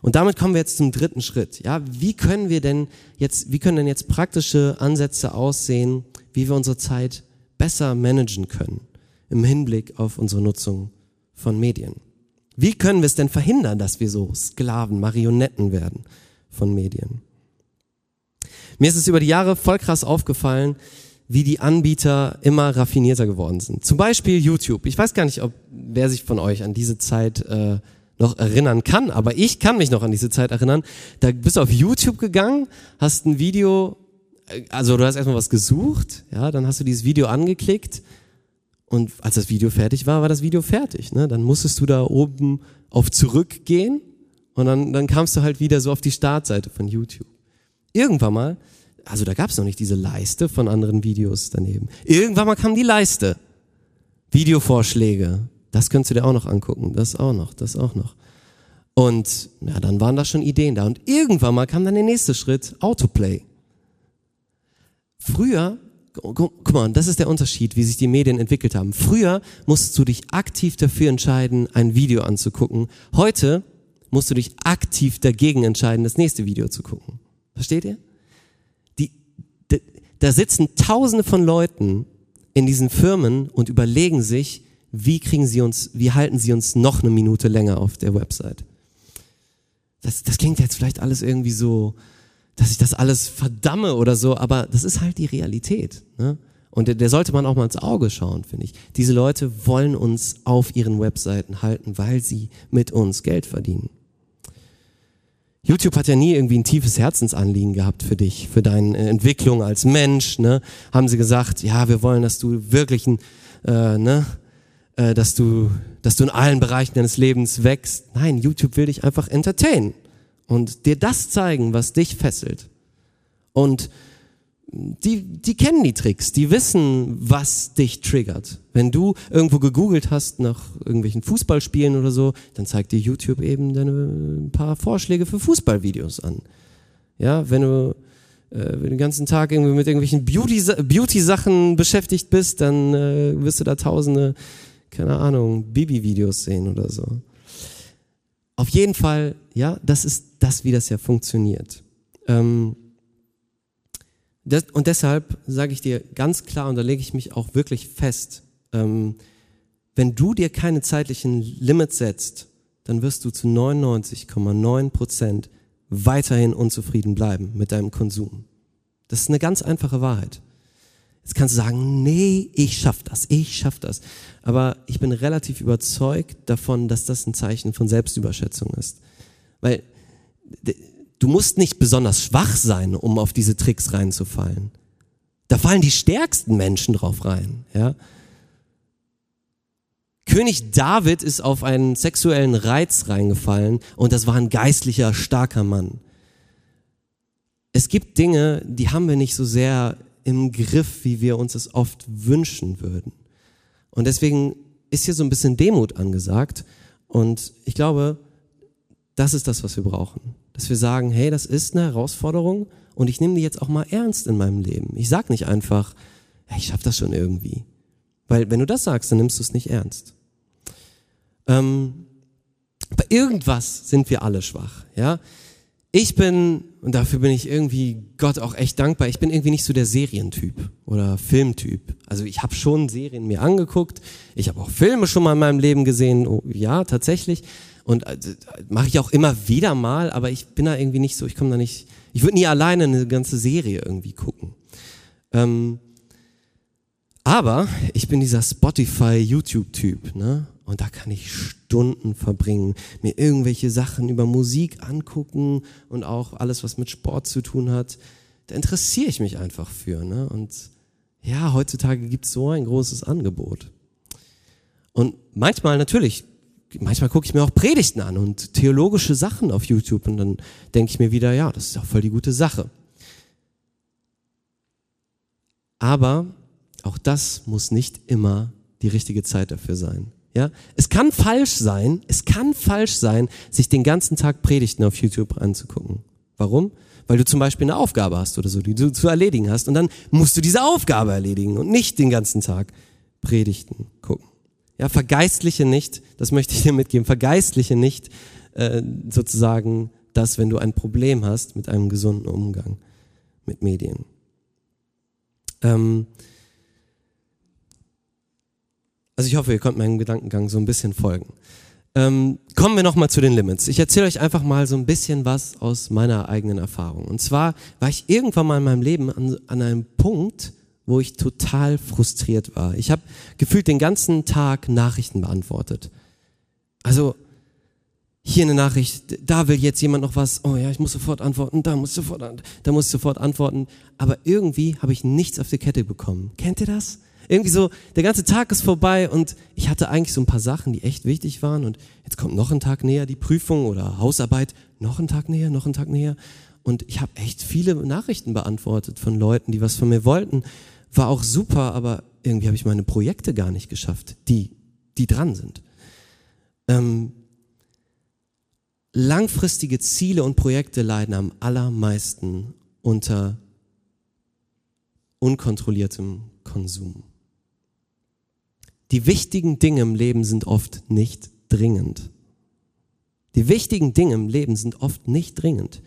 Und damit kommen wir jetzt zum dritten Schritt. Ja, wie können wir denn jetzt, wie können denn jetzt praktische Ansätze aussehen, wie wir unsere Zeit besser managen können im Hinblick auf unsere Nutzung von Medien? Wie können wir es denn verhindern, dass wir so Sklaven, Marionetten werden von Medien? Mir ist es über die Jahre voll krass aufgefallen, wie die Anbieter immer raffinierter geworden sind. Zum Beispiel YouTube. Ich weiß gar nicht, ob wer sich von euch an diese Zeit äh, noch erinnern kann, aber ich kann mich noch an diese Zeit erinnern. Da bist du auf YouTube gegangen, hast ein Video, äh, also du hast erstmal was gesucht, ja, dann hast du dieses Video angeklickt und als das Video fertig war, war das Video fertig. Ne? Dann musstest du da oben auf zurückgehen und dann, dann kamst du halt wieder so auf die Startseite von YouTube. Irgendwann mal, also da gab es noch nicht diese Leiste von anderen Videos daneben. Irgendwann mal kam die Leiste. Videovorschläge. Das könntest du dir auch noch angucken. Das auch noch, das auch noch. Und ja, dann waren da schon Ideen da. Und irgendwann mal kam dann der nächste Schritt, Autoplay. Früher, guck mal, das ist der Unterschied, wie sich die Medien entwickelt haben. Früher musstest du dich aktiv dafür entscheiden, ein Video anzugucken. Heute musst du dich aktiv dagegen entscheiden, das nächste Video zu gucken. Versteht ihr? Die, die, da sitzen Tausende von Leuten in diesen Firmen und überlegen sich, wie kriegen sie uns, wie halten sie uns noch eine Minute länger auf der Website? Das, das klingt jetzt vielleicht alles irgendwie so, dass ich das alles verdamme oder so, aber das ist halt die Realität. Ne? Und der, der sollte man auch mal ins Auge schauen, finde ich. Diese Leute wollen uns auf ihren Webseiten halten, weil sie mit uns Geld verdienen. YouTube hat ja nie irgendwie ein tiefes Herzensanliegen gehabt für dich, für deine Entwicklung als Mensch. Ne? Haben sie gesagt, ja, wir wollen, dass du wirklich, ein, äh, ne, äh, dass du, dass du in allen Bereichen deines Lebens wächst. Nein, YouTube will dich einfach entertainen und dir das zeigen, was dich fesselt. Und die, die kennen die Tricks, die wissen, was dich triggert. Wenn du irgendwo gegoogelt hast nach irgendwelchen Fußballspielen oder so, dann zeigt dir YouTube eben deine ein paar Vorschläge für Fußballvideos an. Ja, wenn du äh, den ganzen Tag irgendwie mit irgendwelchen Beauty-Sachen Beauty beschäftigt bist, dann äh, wirst du da tausende, keine Ahnung, Bibi-Videos sehen oder so. Auf jeden Fall, ja, das ist das, wie das ja funktioniert. Ähm, und deshalb sage ich dir ganz klar, und da lege ich mich auch wirklich fest, ähm, wenn du dir keine zeitlichen Limits setzt, dann wirst du zu 99,9 Prozent weiterhin unzufrieden bleiben mit deinem Konsum. Das ist eine ganz einfache Wahrheit. Jetzt kannst du sagen, nee, ich schaff das, ich schaff das. Aber ich bin relativ überzeugt davon, dass das ein Zeichen von Selbstüberschätzung ist. Weil du musst nicht besonders schwach sein, um auf diese Tricks reinzufallen. Da fallen die stärksten Menschen drauf rein, ja. König David ist auf einen sexuellen Reiz reingefallen und das war ein geistlicher, starker Mann. Es gibt Dinge, die haben wir nicht so sehr im Griff, wie wir uns es oft wünschen würden. Und deswegen ist hier so ein bisschen Demut angesagt. Und ich glaube, das ist das, was wir brauchen. Dass wir sagen, hey, das ist eine Herausforderung und ich nehme die jetzt auch mal ernst in meinem Leben. Ich sag nicht einfach, hey, ich schaffe das schon irgendwie. Weil wenn du das sagst, dann nimmst du es nicht ernst. Ähm, bei irgendwas sind wir alle schwach, ja. Ich bin, und dafür bin ich irgendwie Gott auch echt dankbar, ich bin irgendwie nicht so der Serientyp oder Filmtyp. Also ich habe schon Serien mir angeguckt, ich habe auch Filme schon mal in meinem Leben gesehen, oh, ja, tatsächlich. Und äh, mache ich auch immer wieder mal, aber ich bin da irgendwie nicht so, ich komme da nicht, ich würde nie alleine eine ganze Serie irgendwie gucken. Ähm, aber ich bin dieser Spotify-YouTube-Typ, ne? Und da kann ich Stunden verbringen, mir irgendwelche Sachen über Musik angucken und auch alles, was mit Sport zu tun hat. Da interessiere ich mich einfach für. Ne? Und ja, heutzutage gibt es so ein großes Angebot. Und manchmal natürlich, manchmal gucke ich mir auch Predigten an und theologische Sachen auf YouTube und dann denke ich mir wieder, ja, das ist auch voll die gute Sache. Aber auch das muss nicht immer die richtige Zeit dafür sein. Ja, es kann falsch sein, es kann falsch sein, sich den ganzen Tag Predigten auf YouTube anzugucken. Warum? Weil du zum Beispiel eine Aufgabe hast oder so, die du zu erledigen hast und dann musst du diese Aufgabe erledigen und nicht den ganzen Tag Predigten gucken. Ja, vergeistliche nicht, das möchte ich dir mitgeben, vergeistliche nicht äh, sozusagen das, wenn du ein Problem hast mit einem gesunden Umgang mit Medien. Ähm, also ich hoffe, ihr könnt meinem Gedankengang so ein bisschen folgen. Ähm, kommen wir nochmal zu den Limits. Ich erzähle euch einfach mal so ein bisschen was aus meiner eigenen Erfahrung. Und zwar war ich irgendwann mal in meinem Leben an, an einem Punkt, wo ich total frustriert war. Ich habe gefühlt den ganzen Tag Nachrichten beantwortet. Also hier eine Nachricht, da will jetzt jemand noch was, oh ja, ich muss sofort antworten, da muss sofort, da muss sofort antworten. Aber irgendwie habe ich nichts auf die Kette bekommen. Kennt ihr das? Irgendwie so, der ganze Tag ist vorbei und ich hatte eigentlich so ein paar Sachen, die echt wichtig waren und jetzt kommt noch ein Tag näher die Prüfung oder Hausarbeit, noch ein Tag näher, noch ein Tag näher und ich habe echt viele Nachrichten beantwortet von Leuten, die was von mir wollten. War auch super, aber irgendwie habe ich meine Projekte gar nicht geschafft, die, die dran sind. Ähm, langfristige Ziele und Projekte leiden am allermeisten unter unkontrolliertem Konsum. Die wichtigen Dinge im Leben sind oft nicht dringend. Die wichtigen Dinge im Leben sind oft nicht dringend.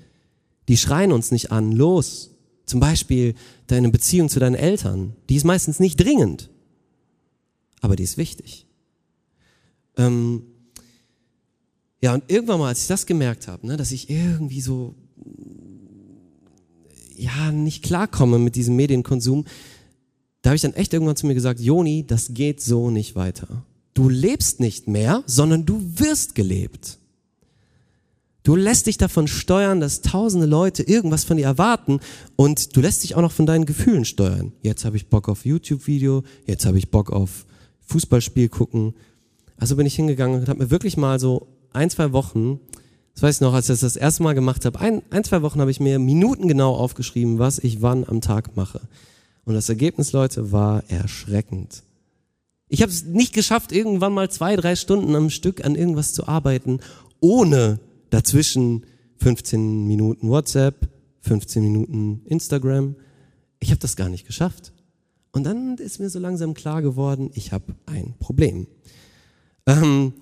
Die schreien uns nicht an, los. Zum Beispiel deine Beziehung zu deinen Eltern. Die ist meistens nicht dringend. Aber die ist wichtig. Ähm ja, und irgendwann mal, als ich das gemerkt habe, ne, dass ich irgendwie so, ja, nicht klarkomme mit diesem Medienkonsum, da habe ich dann echt irgendwann zu mir gesagt, Joni, das geht so nicht weiter. Du lebst nicht mehr, sondern du wirst gelebt. Du lässt dich davon steuern, dass tausende Leute irgendwas von dir erwarten und du lässt dich auch noch von deinen Gefühlen steuern. Jetzt habe ich Bock auf YouTube-Video, jetzt habe ich Bock auf Fußballspiel gucken. Also bin ich hingegangen und habe mir wirklich mal so ein, zwei Wochen, das weiß ich noch, als ich das das erste Mal gemacht habe, ein, ein zwei Wochen habe ich mir minutengenau aufgeschrieben, was ich wann am Tag mache. Und das Ergebnis, Leute, war erschreckend. Ich habe es nicht geschafft, irgendwann mal zwei, drei Stunden am Stück an irgendwas zu arbeiten, ohne dazwischen 15 Minuten WhatsApp, 15 Minuten Instagram. Ich habe das gar nicht geschafft. Und dann ist mir so langsam klar geworden, ich habe ein Problem. Ähm,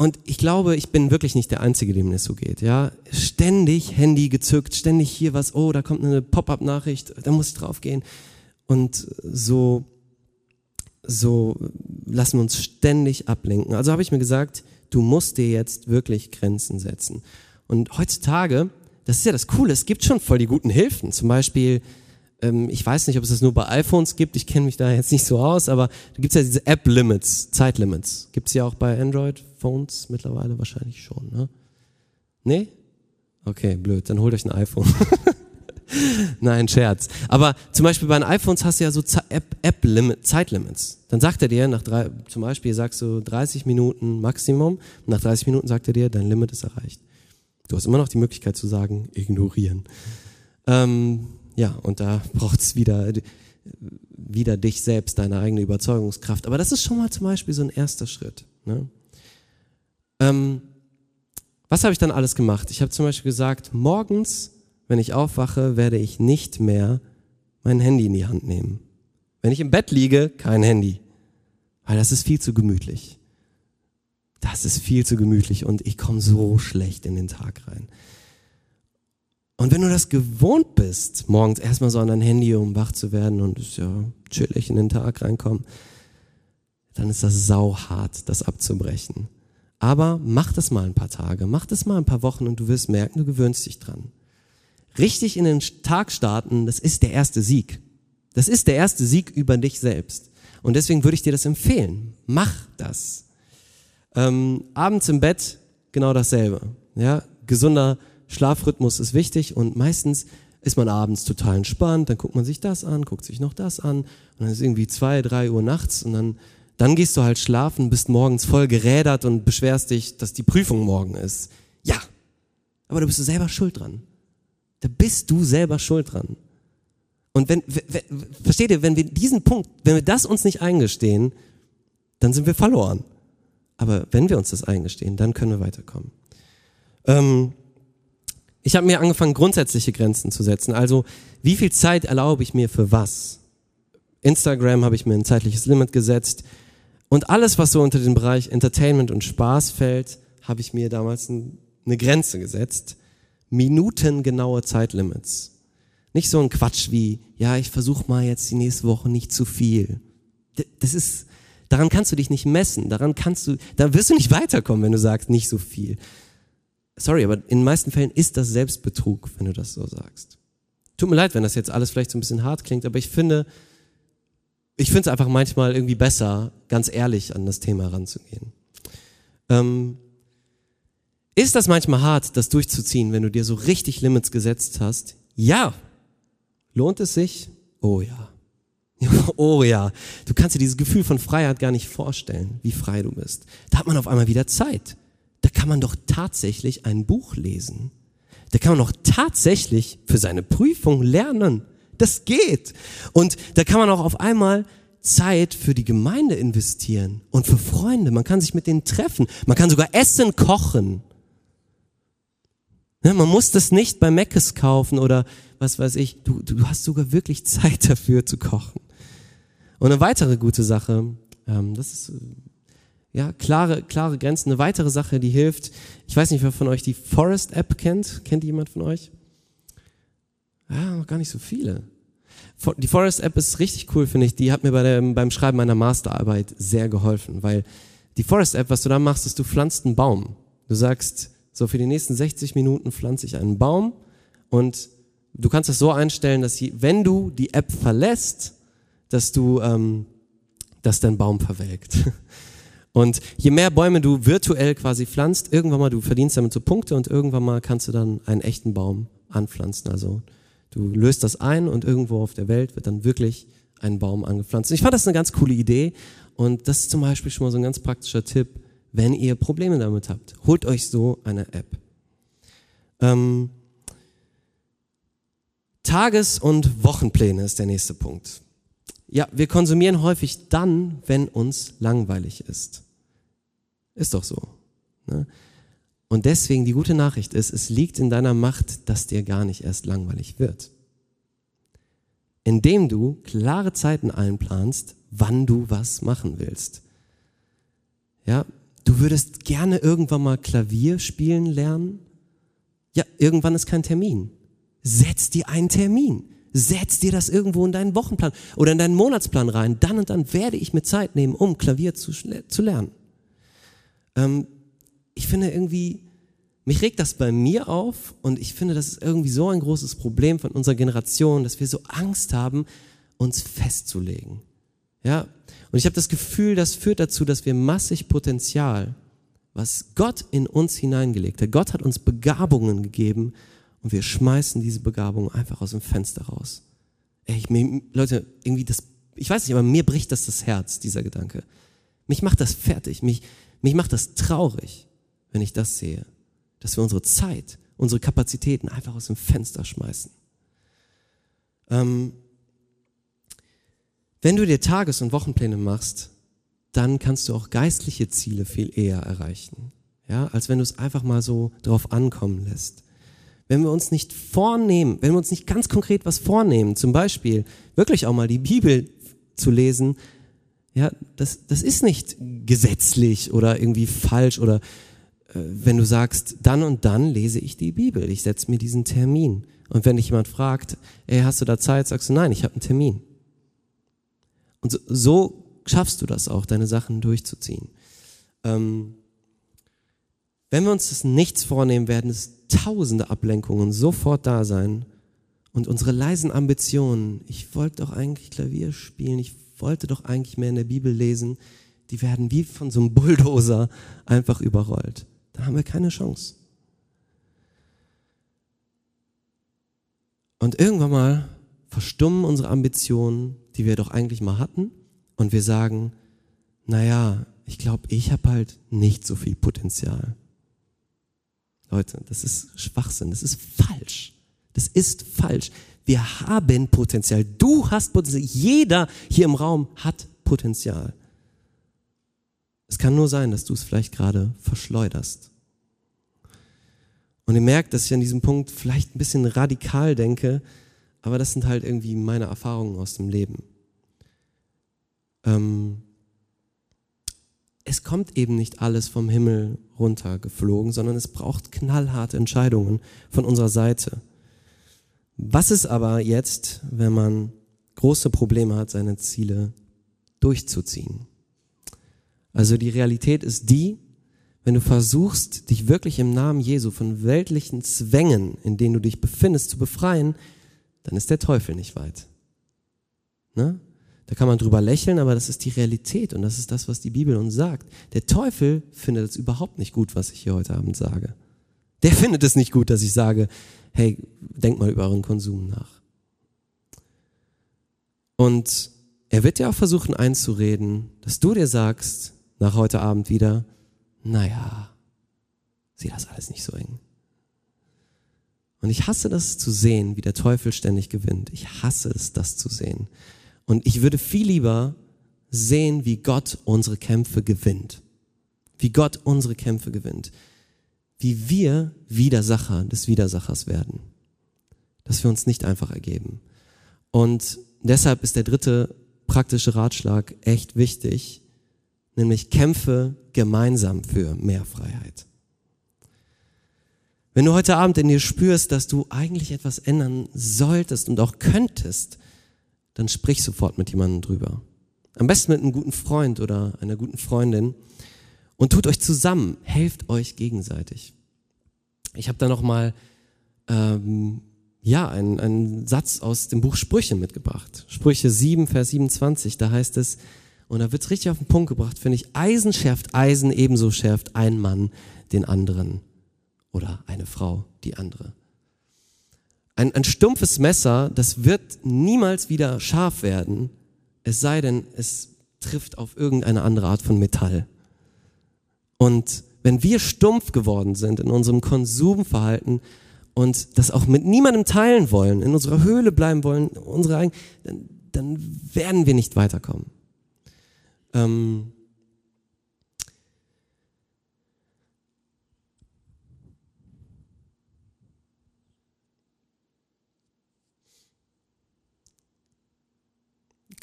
und ich glaube, ich bin wirklich nicht der Einzige, dem es so geht. Ja, ständig Handy gezückt, ständig hier was. Oh, da kommt eine Pop-up-Nachricht, da muss ich draufgehen. Und so, so lassen wir uns ständig ablenken. Also habe ich mir gesagt, du musst dir jetzt wirklich Grenzen setzen. Und heutzutage, das ist ja das Coole, es gibt schon voll die guten Hilfen. Zum Beispiel, ich weiß nicht, ob es das nur bei iPhones gibt, ich kenne mich da jetzt nicht so aus, aber da gibt es ja diese App-Limits, Zeitlimits. Gibt es ja auch bei Android-Phones mittlerweile wahrscheinlich schon, ne? Nee? Okay, blöd, dann holt euch ein iPhone. [laughs] Nein, Scherz. Aber zum Beispiel bei den iPhones hast du ja so App-Limit, App Zeitlimits. Dann sagt er dir, nach drei, zum Beispiel sagst du 30 Minuten Maximum, nach 30 Minuten sagt er dir, dein Limit ist erreicht. Du hast immer noch die Möglichkeit zu sagen, ignorieren. Ähm, ja, und da braucht es wieder, wieder dich selbst, deine eigene Überzeugungskraft. Aber das ist schon mal zum Beispiel so ein erster Schritt. Ne? Ähm, was habe ich dann alles gemacht? Ich habe zum Beispiel gesagt, morgens wenn ich aufwache, werde ich nicht mehr mein Handy in die Hand nehmen. Wenn ich im Bett liege, kein Handy. Weil das ist viel zu gemütlich. Das ist viel zu gemütlich und ich komme so schlecht in den Tag rein. Und wenn du das gewohnt bist, morgens erstmal so an dein Handy, um wach zu werden und ja chillig in den Tag reinkommen, dann ist das sauhart, das abzubrechen. Aber mach das mal ein paar Tage, mach das mal ein paar Wochen und du wirst merken, du gewöhnst dich dran richtig in den Tag starten, das ist der erste Sieg. Das ist der erste Sieg über dich selbst. Und deswegen würde ich dir das empfehlen. Mach das. Ähm, abends im Bett genau dasselbe. Ja, gesunder Schlafrhythmus ist wichtig und meistens ist man abends total entspannt, dann guckt man sich das an, guckt sich noch das an und dann ist irgendwie zwei, drei Uhr nachts und dann, dann gehst du halt schlafen, bist morgens voll gerädert und beschwerst dich, dass die Prüfung morgen ist. Ja, aber du bist selber schuld dran. Da bist du selber schuld dran. Und wenn, versteht ihr, wenn wir diesen Punkt, wenn wir das uns nicht eingestehen, dann sind wir verloren. Aber wenn wir uns das eingestehen, dann können wir weiterkommen. Ähm, ich habe mir angefangen, grundsätzliche Grenzen zu setzen. Also, wie viel Zeit erlaube ich mir für was? Instagram habe ich mir ein zeitliches Limit gesetzt. Und alles, was so unter den Bereich Entertainment und Spaß fällt, habe ich mir damals eine Grenze gesetzt minutengenaue Zeitlimits. Nicht so ein Quatsch wie, ja, ich versuche mal jetzt die nächste Woche nicht zu viel. Das ist, daran kannst du dich nicht messen. Daran kannst du, da wirst du nicht weiterkommen, wenn du sagst, nicht so viel. Sorry, aber in den meisten Fällen ist das Selbstbetrug, wenn du das so sagst. Tut mir leid, wenn das jetzt alles vielleicht so ein bisschen hart klingt, aber ich finde, ich finde es einfach manchmal irgendwie besser, ganz ehrlich an das Thema ranzugehen. Ähm, ist das manchmal hart, das durchzuziehen, wenn du dir so richtig Limits gesetzt hast? Ja. Lohnt es sich? Oh ja. [laughs] Oh ja. Du kannst dir dieses Gefühl von Freiheit gar nicht vorstellen, wie frei du bist. Da hat man auf einmal wieder Zeit. Man doch tatsächlich ein Buch lesen. Da kann man doch tatsächlich für seine Prüfung lernen. Das geht. Und da kann man auch auf einmal Zeit für die Gemeinde investieren und für Freunde. Man kann sich mit denen treffen. Man kann sogar Essen kochen. Ne, man muss das nicht bei Meckes kaufen oder was weiß ich. Du, du hast sogar wirklich Zeit [laughs] dafür zu kochen. Und eine weitere gute Sache, ähm, das ist ja klare, klare Grenzen. Eine weitere Sache, die hilft. Ich weiß nicht, wer von euch die Forest App kennt. Kennt jemand von euch? Ja, noch gar nicht so viele. Die Forest App ist richtig cool, finde ich. Die hat mir bei der, beim Schreiben meiner Masterarbeit sehr geholfen, weil die Forest App, was du da machst, ist, du pflanzt einen Baum. Du sagst, so für die nächsten 60 Minuten pflanze ich einen Baum und du kannst es so einstellen, dass je, wenn du die App verlässt, dass du, ähm, dass dein Baum verwelkt. [laughs] Und je mehr Bäume du virtuell quasi pflanzt, irgendwann mal, du verdienst damit so Punkte und irgendwann mal kannst du dann einen echten Baum anpflanzen. Also du löst das ein und irgendwo auf der Welt wird dann wirklich ein Baum angepflanzt. Ich fand das eine ganz coole Idee und das ist zum Beispiel schon mal so ein ganz praktischer Tipp, wenn ihr Probleme damit habt. Holt euch so eine App. Ähm, Tages- und Wochenpläne ist der nächste Punkt. Ja, wir konsumieren häufig dann, wenn uns langweilig ist. Ist doch so. Ne? Und deswegen die gute Nachricht ist, es liegt in deiner Macht, dass dir gar nicht erst langweilig wird. Indem du klare Zeiten einplanst, wann du was machen willst. Ja, du würdest gerne irgendwann mal Klavier spielen lernen. Ja, irgendwann ist kein Termin. Setz dir einen Termin. Setz dir das irgendwo in deinen Wochenplan oder in deinen Monatsplan rein. Dann und dann werde ich mir Zeit nehmen, um Klavier zu, zu lernen. Ähm, ich finde irgendwie, mich regt das bei mir auf und ich finde, das ist irgendwie so ein großes Problem von unserer Generation, dass wir so Angst haben, uns festzulegen. Ja, und ich habe das Gefühl, das führt dazu, dass wir massig Potenzial, was Gott in uns hineingelegt hat, Gott hat uns Begabungen gegeben und wir schmeißen diese Begabungen einfach aus dem Fenster raus. Ey, ich, Leute, irgendwie das, ich weiß nicht, aber mir bricht das das Herz, dieser Gedanke. Mich macht das fertig, mich, mich macht das traurig, wenn ich das sehe, dass wir unsere Zeit, unsere Kapazitäten einfach aus dem Fenster schmeißen. Ähm, wenn du dir Tages- und Wochenpläne machst, dann kannst du auch geistliche Ziele viel eher erreichen, ja, als wenn du es einfach mal so drauf ankommen lässt. Wenn wir uns nicht vornehmen, wenn wir uns nicht ganz konkret was vornehmen, zum Beispiel wirklich auch mal die Bibel zu lesen, ja, das, das ist nicht gesetzlich oder irgendwie falsch oder äh, wenn du sagst, dann und dann lese ich die Bibel, ich setze mir diesen Termin. Und wenn dich jemand fragt, ey, hast du da Zeit, sagst du, nein, ich habe einen Termin. Und so, so, schaffst du das auch, deine Sachen durchzuziehen. Ähm, wenn wir uns das nichts vornehmen, werden es tausende Ablenkungen sofort da sein. Und unsere leisen Ambitionen, ich wollte doch eigentlich Klavier spielen, ich wollte doch eigentlich mehr in der Bibel lesen, die werden wie von so einem Bulldozer einfach überrollt. Da haben wir keine Chance. Und irgendwann mal verstummen unsere Ambitionen, die wir doch eigentlich mal hatten, und wir sagen, naja, ich glaube, ich habe halt nicht so viel Potenzial. Leute, das ist Schwachsinn, das ist falsch. Das ist falsch. Wir haben Potenzial. Du hast Potenzial. Jeder hier im Raum hat Potenzial. Es kann nur sein, dass du es vielleicht gerade verschleuderst. Und ihr merkt, dass ich an diesem Punkt vielleicht ein bisschen radikal denke, aber das sind halt irgendwie meine Erfahrungen aus dem Leben. Ähm, es kommt eben nicht alles vom Himmel runtergeflogen, sondern es braucht knallharte Entscheidungen von unserer Seite. Was ist aber jetzt, wenn man große Probleme hat, seine Ziele durchzuziehen? Also die Realität ist die, wenn du versuchst, dich wirklich im Namen Jesu von weltlichen Zwängen, in denen du dich befindest, zu befreien, dann ist der Teufel nicht weit. Ne? Da kann man drüber lächeln, aber das ist die Realität und das ist das, was die Bibel uns sagt. Der Teufel findet es überhaupt nicht gut, was ich hier heute Abend sage. Der findet es nicht gut, dass ich sage, hey, denk mal über euren Konsum nach. Und er wird dir auch versuchen einzureden, dass du dir sagst, nach heute Abend wieder, naja, sieh das alles nicht so eng. Und ich hasse das zu sehen, wie der Teufel ständig gewinnt. Ich hasse es, das zu sehen. Und ich würde viel lieber sehen, wie Gott unsere Kämpfe gewinnt. Wie Gott unsere Kämpfe gewinnt. Wie wir Widersacher des Widersachers werden. Dass wir uns nicht einfach ergeben. Und deshalb ist der dritte praktische Ratschlag echt wichtig, nämlich kämpfe gemeinsam für mehr Freiheit. Wenn du heute Abend in dir spürst, dass du eigentlich etwas ändern solltest und auch könntest, dann sprich sofort mit jemandem drüber. Am besten mit einem guten Freund oder einer guten Freundin und tut euch zusammen, helft euch gegenseitig. Ich habe da noch mal ähm, ja einen, einen Satz aus dem Buch Sprüche mitgebracht. Sprüche 7, Vers 27, da heißt es, und da wird's richtig auf den Punkt gebracht, finde ich, Eisen schärft Eisen, ebenso schärft ein Mann den anderen oder eine Frau die andere. Ein, ein stumpfes Messer, das wird niemals wieder scharf werden, es sei denn, es trifft auf irgendeine andere Art von Metall. Und wenn wir stumpf geworden sind in unserem Konsumverhalten und das auch mit niemandem teilen wollen, in unserer Höhle bleiben wollen, unsere dann, dann werden wir nicht weiterkommen. Ähm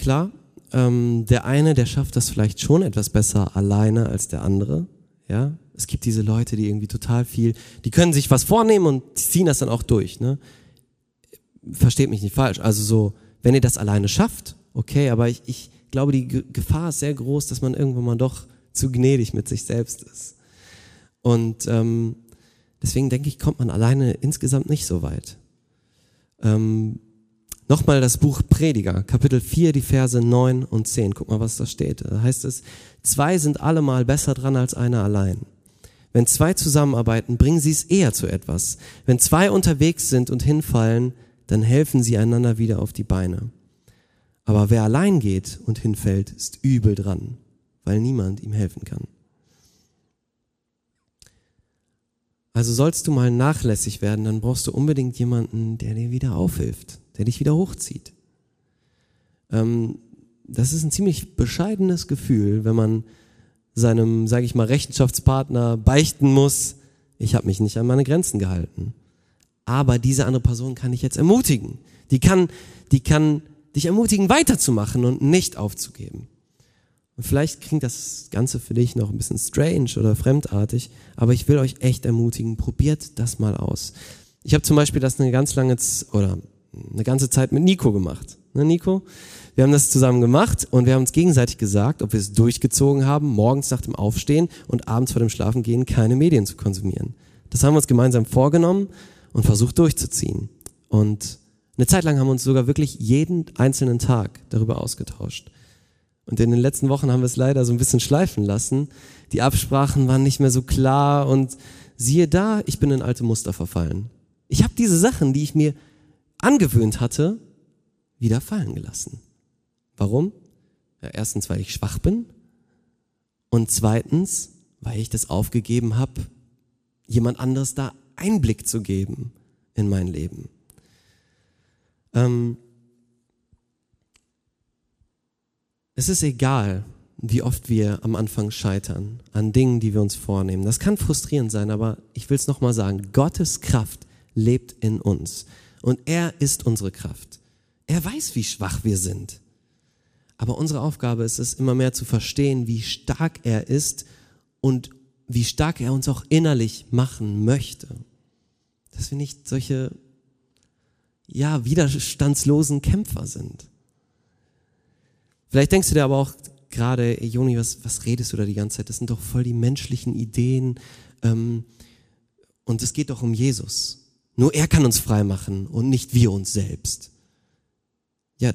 klar, ähm, der eine, der schafft das vielleicht schon etwas besser alleine als der andere. Ja, es gibt diese Leute, die irgendwie total viel, die können sich was vornehmen und ziehen das dann auch durch. Ne? Versteht mich nicht falsch. Also so, wenn ihr das alleine schafft, okay, aber ich, ich glaube, die Gefahr ist sehr groß, dass man irgendwann mal doch zu gnädig mit sich selbst ist. Und ähm, deswegen denke ich, kommt man alleine insgesamt nicht so weit. Ähm, Nochmal das Buch Prediger, Kapitel 4, die Verse 9 und 10. Guck mal, was da steht. Da heißt es, zwei sind allemal besser dran als einer allein. Wenn zwei zusammenarbeiten, bringen sie es eher zu etwas. Wenn zwei unterwegs sind und hinfallen, dann helfen sie einander wieder auf die Beine. Aber wer allein geht und hinfällt, ist übel dran, weil niemand ihm helfen kann. Also sollst du mal nachlässig werden, dann brauchst du unbedingt jemanden, der dir wieder aufhilft der dich wieder hochzieht. Ähm, das ist ein ziemlich bescheidenes Gefühl, wenn man seinem, sage ich mal, Rechenschaftspartner beichten muss, ich habe mich nicht an meine Grenzen gehalten. Aber diese andere Person kann dich jetzt ermutigen. Die kann, die kann dich ermutigen, weiterzumachen und nicht aufzugeben. Und vielleicht klingt das Ganze für dich noch ein bisschen strange oder fremdartig, aber ich will euch echt ermutigen, probiert das mal aus. Ich habe zum Beispiel das eine ganz lange, oder eine ganze Zeit mit Nico gemacht. Ne, Nico? Wir haben das zusammen gemacht und wir haben uns gegenseitig gesagt, ob wir es durchgezogen haben, morgens nach dem Aufstehen und abends vor dem Schlafengehen keine Medien zu konsumieren. Das haben wir uns gemeinsam vorgenommen und versucht durchzuziehen. Und eine Zeit lang haben wir uns sogar wirklich jeden einzelnen Tag darüber ausgetauscht. Und in den letzten Wochen haben wir es leider so ein bisschen schleifen lassen. Die Absprachen waren nicht mehr so klar und siehe da, ich bin in alte Muster verfallen. Ich habe diese Sachen, die ich mir angewöhnt hatte, wieder fallen gelassen. Warum? Ja, erstens, weil ich schwach bin und zweitens, weil ich das aufgegeben habe, jemand anderes da Einblick zu geben in mein Leben. Ähm, es ist egal, wie oft wir am Anfang scheitern an Dingen, die wir uns vornehmen. Das kann frustrierend sein, aber ich will es nochmal sagen, Gottes Kraft lebt in uns und er ist unsere Kraft. Er weiß, wie schwach wir sind. Aber unsere Aufgabe ist es, immer mehr zu verstehen, wie stark er ist und wie stark er uns auch innerlich machen möchte. Dass wir nicht solche, ja, widerstandslosen Kämpfer sind. Vielleicht denkst du dir aber auch gerade, Joni, was, was redest du da die ganze Zeit? Das sind doch voll die menschlichen Ideen. Ähm, und es geht doch um Jesus. Nur er kann uns frei machen und nicht wir uns selbst. Ja,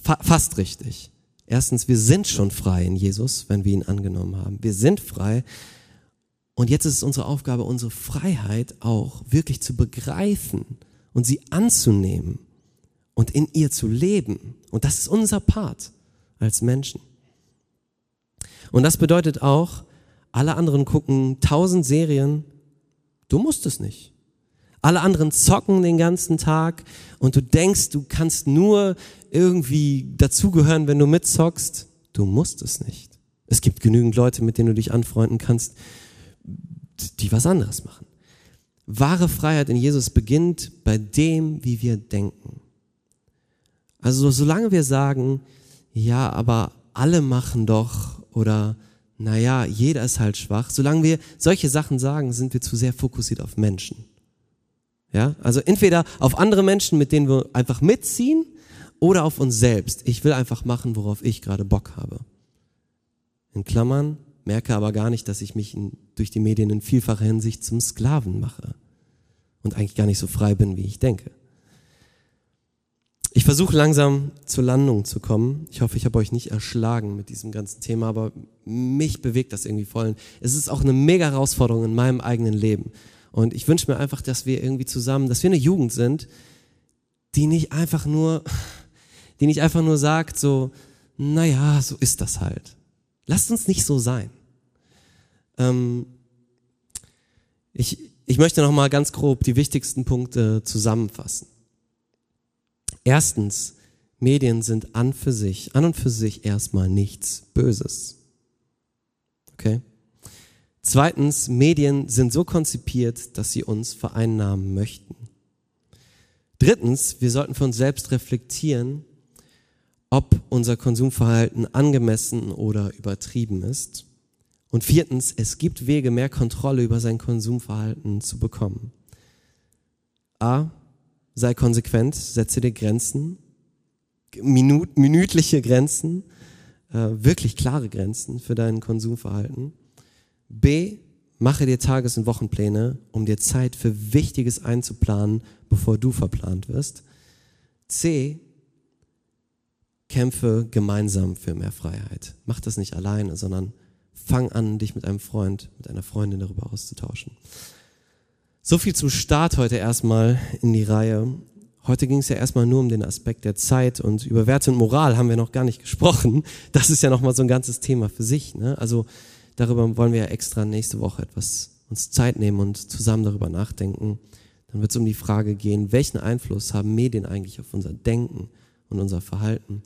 fa fast richtig. Erstens, wir sind schon frei in Jesus, wenn wir ihn angenommen haben. Wir sind frei. Und jetzt ist es unsere Aufgabe, unsere Freiheit auch wirklich zu begreifen und sie anzunehmen und in ihr zu leben. Und das ist unser Part als Menschen. Und das bedeutet auch, alle anderen gucken tausend Serien, du musst es nicht. Alle anderen zocken den ganzen Tag und du denkst, du kannst nur irgendwie dazugehören, wenn du mitzockst. Du musst es nicht. Es gibt genügend Leute, mit denen du dich anfreunden kannst, die was anderes machen. Wahre Freiheit in Jesus beginnt bei dem, wie wir denken. Also solange wir sagen, ja, aber alle machen doch oder naja, jeder ist halt schwach, solange wir solche Sachen sagen, sind wir zu sehr fokussiert auf Menschen. Ja, also entweder auf andere Menschen, mit denen wir einfach mitziehen, oder auf uns selbst. Ich will einfach machen, worauf ich gerade Bock habe. In Klammern, merke aber gar nicht, dass ich mich in, durch die Medien in vielfacher Hinsicht zum Sklaven mache und eigentlich gar nicht so frei bin, wie ich denke. Ich versuche langsam zur Landung zu kommen. Ich hoffe, ich habe euch nicht erschlagen mit diesem ganzen Thema, aber mich bewegt das irgendwie voll. Es ist auch eine mega Herausforderung in meinem eigenen Leben. Und ich wünsche mir einfach, dass wir irgendwie zusammen, dass wir eine Jugend sind, die nicht einfach nur, die nicht einfach nur sagt so, naja, so ist das halt. Lasst uns nicht so sein. Ähm, ich, ich möchte noch mal ganz grob die wichtigsten Punkte zusammenfassen. Erstens, Medien sind an für sich, an und für sich erstmal nichts Böses. Okay? Zweitens, Medien sind so konzipiert, dass sie uns vereinnahmen möchten. Drittens, wir sollten für uns selbst reflektieren, ob unser Konsumverhalten angemessen oder übertrieben ist. Und viertens, es gibt Wege, mehr Kontrolle über sein Konsumverhalten zu bekommen. A, sei konsequent, setze dir Grenzen, minütliche Grenzen, äh, wirklich klare Grenzen für dein Konsumverhalten. B, mache dir Tages- und Wochenpläne, um dir Zeit für Wichtiges einzuplanen, bevor du verplant wirst. C, kämpfe gemeinsam für mehr Freiheit. Mach das nicht alleine, sondern fang an, dich mit einem Freund, mit einer Freundin darüber auszutauschen. So viel zum Start heute erstmal in die Reihe. Heute ging es ja erstmal nur um den Aspekt der Zeit und über Werte und Moral haben wir noch gar nicht gesprochen. Das ist ja nochmal so ein ganzes Thema für sich. Ne? Also darüber wollen wir ja extra nächste Woche etwas uns Zeit nehmen und zusammen darüber nachdenken. Dann wird es um die Frage gehen, welchen Einfluss haben Medien eigentlich auf unser Denken und unser Verhalten?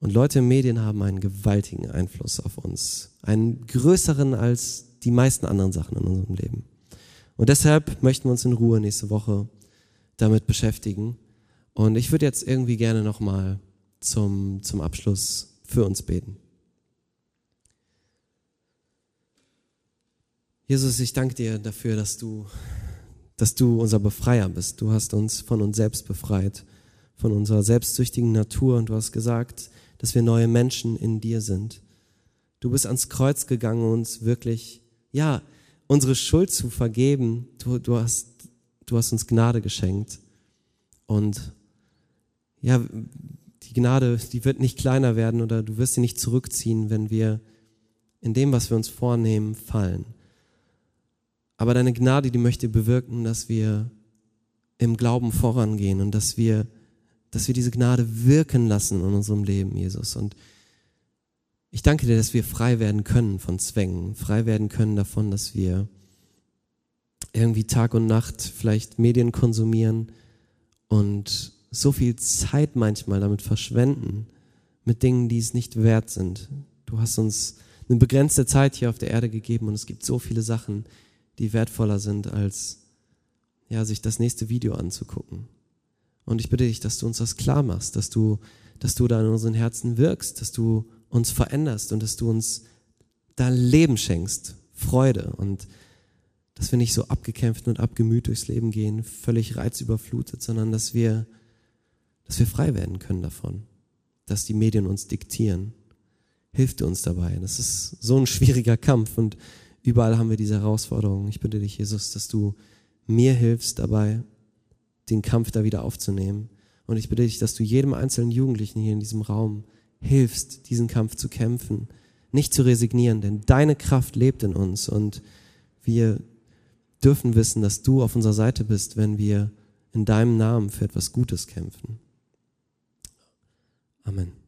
Und Leute in Medien haben einen gewaltigen Einfluss auf uns. Einen größeren als die meisten anderen Sachen in unserem Leben. Und deshalb möchten wir uns in Ruhe nächste Woche damit beschäftigen. Und ich würde jetzt irgendwie gerne nochmal zum, zum Abschluss für uns beten. Jesus, ich danke dir dafür, dass du, dass du unser Befreier bist. Du hast uns von uns selbst befreit, von unserer selbstsüchtigen Natur und du hast gesagt, dass wir neue Menschen in dir sind. Du bist ans Kreuz gegangen, uns wirklich, ja, unsere Schuld zu vergeben. Du, du, hast, du hast uns Gnade geschenkt. Und ja, die Gnade, die wird nicht kleiner werden oder du wirst sie nicht zurückziehen, wenn wir in dem, was wir uns vornehmen, fallen. Aber deine Gnade, die möchte bewirken, dass wir im Glauben vorangehen und dass wir, dass wir diese Gnade wirken lassen in unserem Leben, Jesus. Und ich danke dir, dass wir frei werden können von Zwängen, frei werden können davon, dass wir irgendwie Tag und Nacht vielleicht Medien konsumieren und so viel Zeit manchmal damit verschwenden, mit Dingen, die es nicht wert sind. Du hast uns eine begrenzte Zeit hier auf der Erde gegeben und es gibt so viele Sachen, die wertvoller sind, als ja, sich das nächste Video anzugucken. Und ich bitte dich, dass du uns das klar machst, dass du, dass du da in unseren Herzen wirkst, dass du uns veränderst und dass du uns da Leben schenkst, Freude und dass wir nicht so abgekämpft und abgemüht durchs Leben gehen, völlig reizüberflutet, sondern dass wir, dass wir frei werden können davon, dass die Medien uns diktieren. Hilft uns dabei. Das ist so ein schwieriger Kampf und Überall haben wir diese Herausforderungen. Ich bitte dich, Jesus, dass du mir hilfst dabei, den Kampf da wieder aufzunehmen. Und ich bitte dich, dass du jedem einzelnen Jugendlichen hier in diesem Raum hilfst, diesen Kampf zu kämpfen, nicht zu resignieren, denn deine Kraft lebt in uns und wir dürfen wissen, dass du auf unserer Seite bist, wenn wir in deinem Namen für etwas Gutes kämpfen. Amen.